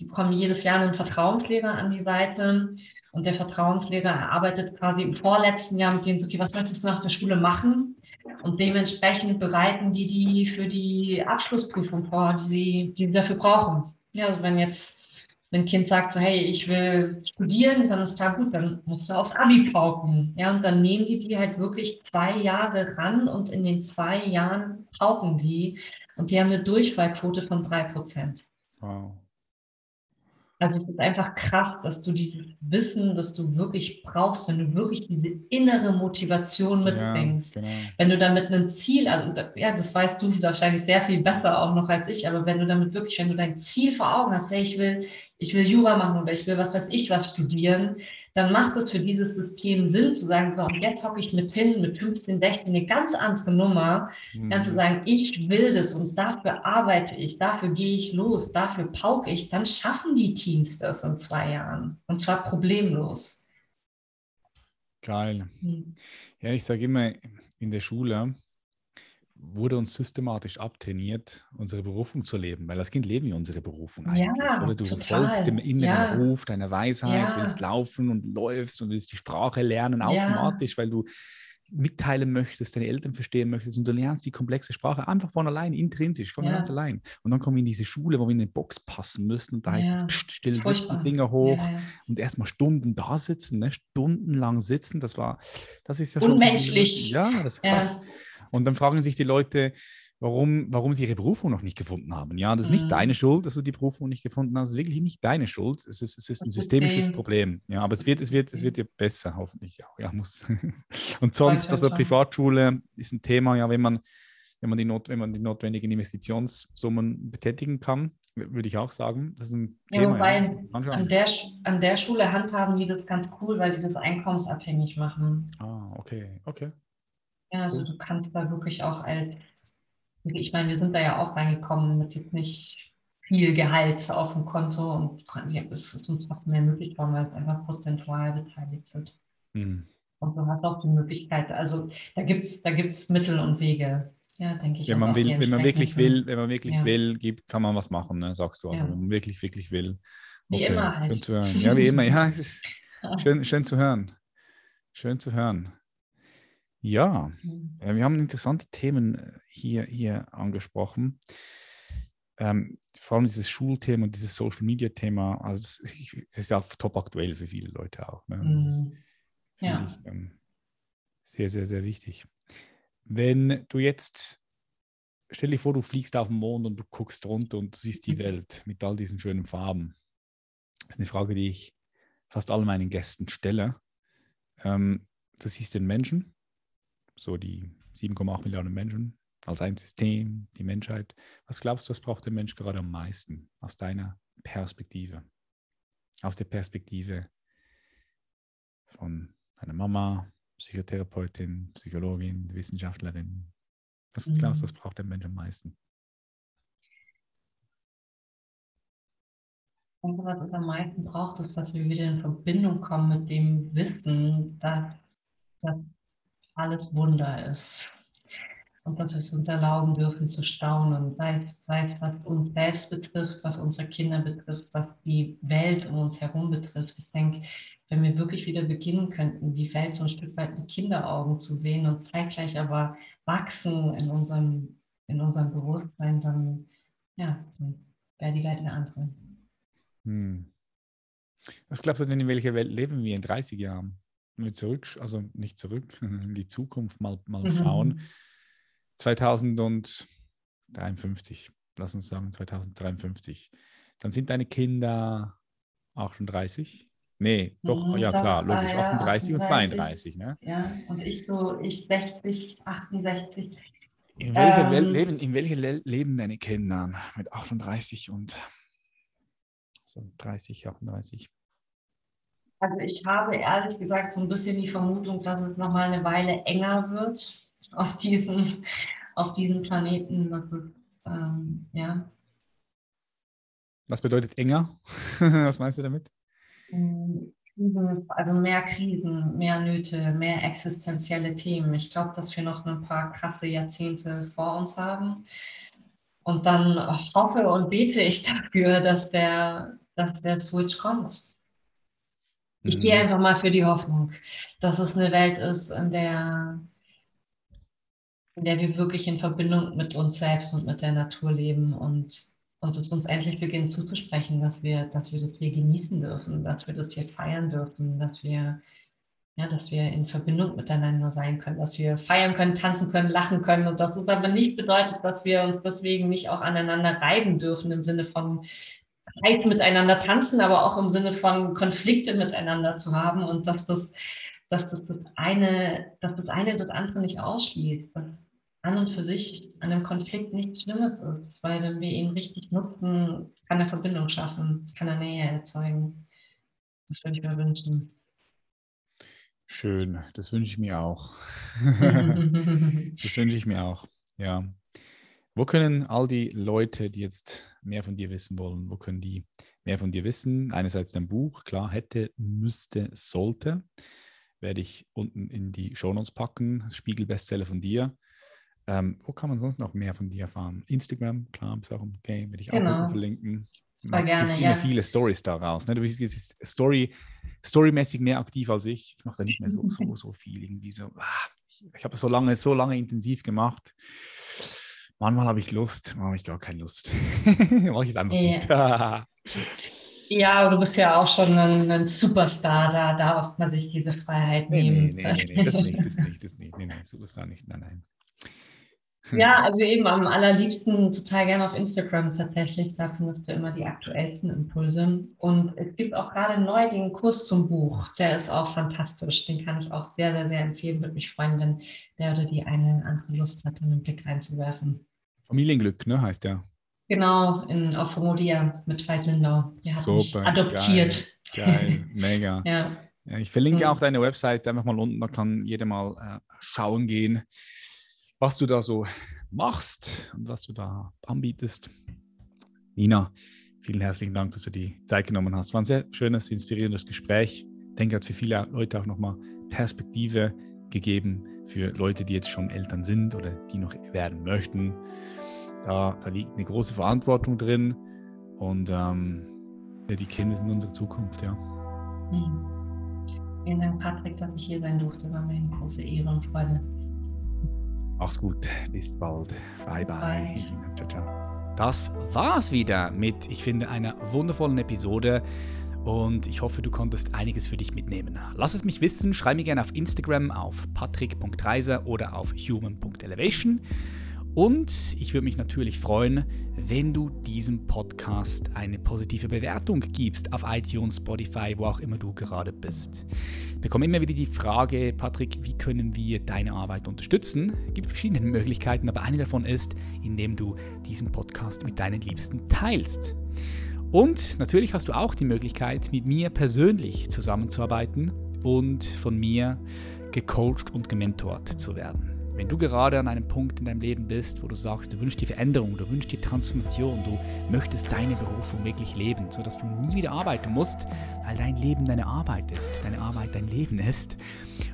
die bekommen jedes Jahr einen Vertrauenslehrer an die Seite. Und der Vertrauenslehrer erarbeitet quasi im vorletzten Jahr mit denen, okay, was möchtest du nach der Schule machen? Und dementsprechend bereiten die die für die Abschlussprüfung vor, die sie, die sie dafür brauchen. Ja, also wenn jetzt ein Kind sagt so, hey, ich will studieren, dann ist da gut, dann musst du aufs Abi pauken. Ja, und dann nehmen die die halt wirklich zwei Jahre ran und in den zwei Jahren pauken die. Und die haben eine Durchfallquote von drei Prozent. Wow. Also es ist einfach krass, dass du dieses Wissen, das du wirklich brauchst, wenn du wirklich diese innere Motivation mitbringst. Ja, genau. Wenn du damit ein Ziel, also, ja, das weißt du wahrscheinlich sehr viel besser auch noch als ich, aber wenn du damit wirklich, wenn du dein Ziel vor Augen hast, hey, ich will, ich will Jura machen oder ich will was weiß ich was studieren, dann macht es für dieses System Sinn zu sagen, so, und jetzt hocke ich mit hin, mit 15, 16, eine ganz andere Nummer, mhm. dann zu sagen, ich will das und dafür arbeite ich, dafür gehe ich los, dafür pauke ich, dann schaffen die Teams das in zwei Jahren. Und zwar problemlos. Geil. Mhm. Ja, ich sage immer in der Schule, wurde uns systematisch abtrainiert, unsere Berufung zu leben, weil als Kind leben wir unsere Berufung eigentlich. Ja, oder du total. folgst dem inneren ja. Ruf deiner Weisheit, ja. willst laufen und läufst und willst die Sprache lernen automatisch, weil du mitteilen möchtest, deine Eltern verstehen möchtest und du lernst die komplexe Sprache einfach von allein, intrinsisch, von ganz allein. Und dann kommen wir in diese Schule, wo wir in eine Box passen müssen und da heißt es, pst, still sitzen, Finger hoch und erstmal Stunden da sitzen, ne? stundenlang sitzen, das war, das ist ja schon... Unmenschlich. Ja, das ist krass. Und dann fragen sich die Leute, warum, warum sie ihre Berufung noch nicht gefunden haben. Ja, das ist nicht mhm. deine Schuld, dass du die Berufung nicht gefunden hast. Es ist wirklich nicht deine Schuld. Es ist, es ist ein systemisches Problem. Ja, aber es wird, es wird, es wird dir besser, hoffentlich. Ja, ja muss. (laughs) Und sonst, also Privatschule ist ein Thema, ja, wenn man, wenn man die, Not, wenn man die notwendigen Investitionssummen betätigen kann, würde ich auch sagen. Das ist ein ja, Thema. Wobei ja. an, der, an der Schule handhaben die das ganz cool, weil die das einkommensabhängig machen. Ah, okay, okay. Ja, also du kannst da wirklich auch als, ich meine, wir sind da ja auch reingekommen mit jetzt nicht viel Gehalt auf dem Konto und es ist uns noch mehr möglich worden, weil es einfach prozentual beteiligt wird. Mhm. Und du hast auch die Möglichkeit, also da gibt es da gibt's Mittel und Wege, ja, denke ich. Wenn man, will, wenn man wirklich will, wenn man wirklich ja. will, gibt, kann man was machen, ne, sagst du. Also ja. wenn man wirklich, wirklich will. Okay. Wie immer halt. Schön zu hören. Ja, wie immer, ja. (laughs) schön, schön zu hören. Schön zu hören. Ja, mhm. äh, wir haben interessante Themen äh, hier, hier angesprochen. Ähm, vor allem dieses Schulthema und dieses Social Media Thema, also das, das ist ja top aktuell für viele Leute auch. Ne? Mhm. ja. Ich, ähm, sehr, sehr, sehr wichtig. Wenn du jetzt, stell dir vor, du fliegst auf den Mond und du guckst runter und du siehst die mhm. Welt mit all diesen schönen Farben. Das ist eine Frage, die ich fast all meinen Gästen stelle. Ähm, du siehst den Menschen, so die 7,8 Milliarden Menschen als ein System, die Menschheit. Was glaubst du, was braucht der Mensch gerade am meisten aus deiner Perspektive? Aus der Perspektive von deiner Mama, Psychotherapeutin, Psychologin, Wissenschaftlerin. Was glaubst du, was mhm. braucht der Mensch am meisten? Und was es am meisten braucht, ist, dass wir wieder in Verbindung kommen mit dem Wissen, dass, dass alles Wunder ist. Und dass wir es uns erlauben dürfen zu staunen, sei, es was uns selbst betrifft, was unsere Kinder betrifft, was die Welt um uns herum betrifft. Ich denke, wenn wir wirklich wieder beginnen könnten, die Welt so ein Stück weit mit Kinderaugen zu sehen und zeitgleich aber wachsen in unserem, in unserem Bewusstsein, dann, ja, wäre die Welt eine andere. Hm. Was glaubst du denn, in welcher Welt leben wir in 30 Jahren? Zurück, also nicht zurück, (laughs) in die Zukunft mal, mal mhm. schauen. 2053, lass uns sagen 2053, dann sind deine Kinder 38? Nee, doch, mhm, ja klar, logisch, ja, 38, 38 und 32, ne? Ja, und ich so, ich 60, 68. In welcher, ähm, leben, in welcher leben deine Kinder mit 38 und so 30, 38? Also ich habe ehrlich gesagt so ein bisschen die Vermutung, dass es nochmal eine Weile enger wird auf diesen, auf diesem Planeten. Ähm, ja. Was bedeutet enger? (laughs) Was meinst du damit? Mhm, also mehr Krisen, mehr Nöte, mehr existenzielle Themen. Ich glaube, dass wir noch ein paar krasse Jahrzehnte vor uns haben. Und dann hoffe und bete ich (laughs) dafür, dass der, dass der Switch kommt. Ich gehe mhm. einfach mal für die Hoffnung, dass es eine Welt ist, in der, in der wir wirklich in Verbindung mit uns selbst und mit der Natur leben und, und es uns endlich beginnt zuzusprechen, dass wir, dass wir das hier genießen dürfen, dass wir das hier feiern dürfen, dass wir, ja, dass wir in Verbindung miteinander sein können, dass wir feiern können, tanzen können, lachen können. Und das ist aber nicht bedeutet, dass wir uns deswegen nicht auch aneinander reiben dürfen im Sinne von leicht miteinander tanzen, aber auch im Sinne von Konflikte miteinander zu haben und dass das, dass das, das eine, dass das eine das andere nicht ausschließt. Dass an und für sich an einem Konflikt nichts Schlimmes ist, weil wenn wir ihn richtig nutzen, kann er Verbindung schaffen, kann er Nähe erzeugen. Das würde ich mir wünschen. Schön, das wünsche ich mir auch. (laughs) das wünsche ich mir auch, ja. Wo können all die Leute, die jetzt mehr von dir wissen wollen, wo können die mehr von dir wissen? Einerseits dein Buch, klar, hätte, müsste, sollte. Werde ich unten in die Shownotes packen. Spiegel-Bestseller von dir. Ähm, wo kann man sonst noch mehr von dir erfahren? Instagram, klar, bist auch Game, werde ich genau. auch verlinken. Super gerne, gibst ja. immer viele Stories daraus. Ne? Du bist, bist Story, storymäßig mehr aktiv als ich. Ich mache da nicht mehr so, so, so viel. Irgendwie so. Ah, ich, ich habe es so lange, so lange intensiv gemacht manchmal habe ich Lust, manchmal habe ich gar keine Lust. (laughs) Mache ich es einfach ja. nicht. ja, aber du bist ja auch schon ein, ein, Superstar, da darf man sich diese Freiheit nee, nehmen. Nee, nee, nee, das nicht, das nicht, das nicht. Nee, nee, Superstar nicht, nein, nein. Ja, also eben am allerliebsten total gerne auf Instagram tatsächlich. Da findest du immer die aktuellsten Impulse. Und es gibt auch gerade neu den Kurs zum Buch. Der ist auch fantastisch. Den kann ich auch sehr, sehr, sehr empfehlen. Würde mich freuen, wenn der oder die eine andere Lust hat, einen Blick reinzuwerfen. Familienglück, ne, heißt der. Genau, in, auf Formodia mit Veit Lindau. Der hat Super, mich adoptiert. Geil, geil (laughs) mega. ja. ja. Ich verlinke mhm. auch deine Website einfach mal unten, da kann jeder mal äh, schauen gehen, was du da so machst und was du da anbietest. Nina, vielen herzlichen Dank, dass du die Zeit genommen hast. War ein sehr schönes, inspirierendes Gespräch. Ich denke, hat für viele Leute auch nochmal Perspektive gegeben für Leute, die jetzt schon Eltern sind oder die noch werden möchten. Da, da liegt eine große Verantwortung drin und ähm, die Kinder sind unsere Zukunft, ja. Mhm. Vielen Dank, Patrick, dass ich hier sein durfte. War mir eine große Ehre und Freude. Mach's gut, bis bald. Bye, bye. bye. Ciao, ciao. Das war's wieder mit, ich finde, einer wundervollen Episode und ich hoffe, du konntest einiges für dich mitnehmen. Lass es mich wissen, schreib mir gerne auf Instagram auf patrick.reiser oder auf human.elevation. Und ich würde mich natürlich freuen, wenn du diesem Podcast eine positive Bewertung gibst auf iTunes, Spotify, wo auch immer du gerade bist. Ich bekomme immer wieder die Frage, Patrick, wie können wir deine Arbeit unterstützen? Es gibt verschiedene (laughs) Möglichkeiten, aber eine davon ist, indem du diesen Podcast mit deinen Liebsten teilst. Und natürlich hast du auch die Möglichkeit, mit mir persönlich zusammenzuarbeiten und von mir gecoacht und gementort zu werden. Wenn du gerade an einem Punkt in deinem Leben bist, wo du sagst, du wünschst dir Veränderung, du wünschst dir Transformation, du möchtest deine Berufung wirklich leben, sodass du nie wieder arbeiten musst, weil dein Leben deine Arbeit ist, deine Arbeit dein Leben ist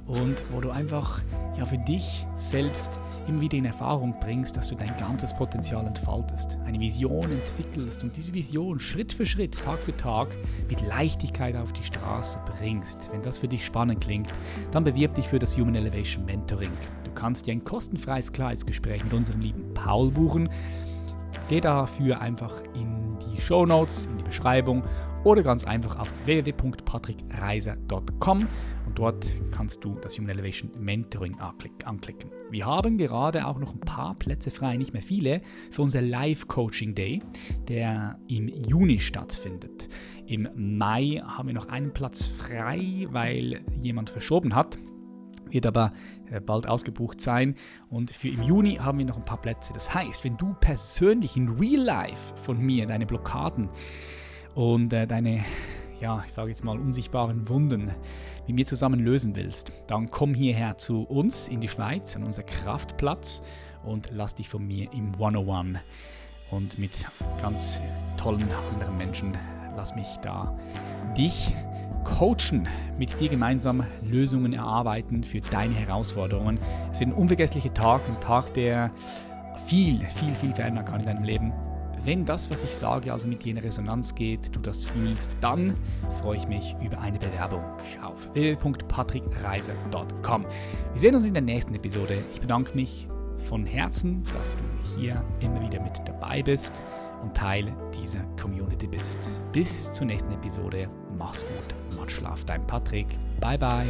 und wo du einfach ja für dich selbst immer wieder in Erfahrung bringst, dass du dein ganzes Potenzial entfaltest, eine Vision entwickelst und diese Vision Schritt für Schritt, Tag für Tag mit Leichtigkeit auf die Straße bringst. Wenn das für dich spannend klingt, dann bewirb dich für das Human Elevation Mentoring. Du kannst dir ein kostenfreies Klarheitsgespräch mit unserem lieben Paul buchen. Geh dafür einfach in die Show Notes, in die Beschreibung oder ganz einfach auf www.patrickreiser.com und dort kannst du das Human Elevation Mentoring anklicken. Wir haben gerade auch noch ein paar Plätze frei, nicht mehr viele, für unser Live Coaching Day, der im Juni stattfindet. Im Mai haben wir noch einen Platz frei, weil jemand verschoben hat wird aber äh, bald ausgebucht sein. Und für im Juni haben wir noch ein paar Plätze. Das heißt, wenn du persönlich in Real Life von mir deine Blockaden und äh, deine, ja, ich sage jetzt mal, unsichtbaren Wunden mit mir zusammen lösen willst, dann komm hierher zu uns in die Schweiz, an unser Kraftplatz und lass dich von mir im 101 und mit ganz tollen anderen Menschen lass mich da dich coachen, mit dir gemeinsam Lösungen erarbeiten für deine Herausforderungen. Es wird ein unvergesslicher Tag, ein Tag, der viel, viel, viel verändern kann in deinem Leben. Wenn das, was ich sage, also mit dir in Resonanz geht, du das fühlst, dann freue ich mich über eine Bewerbung auf www.patrickreiser.com. Wir sehen uns in der nächsten Episode. Ich bedanke mich von Herzen, dass du hier immer wieder mit dabei bist und Teil dieser Community bist. Bis zur nächsten Episode. Mach's gut. Macht Schlaf. Dein Patrick. Bye bye.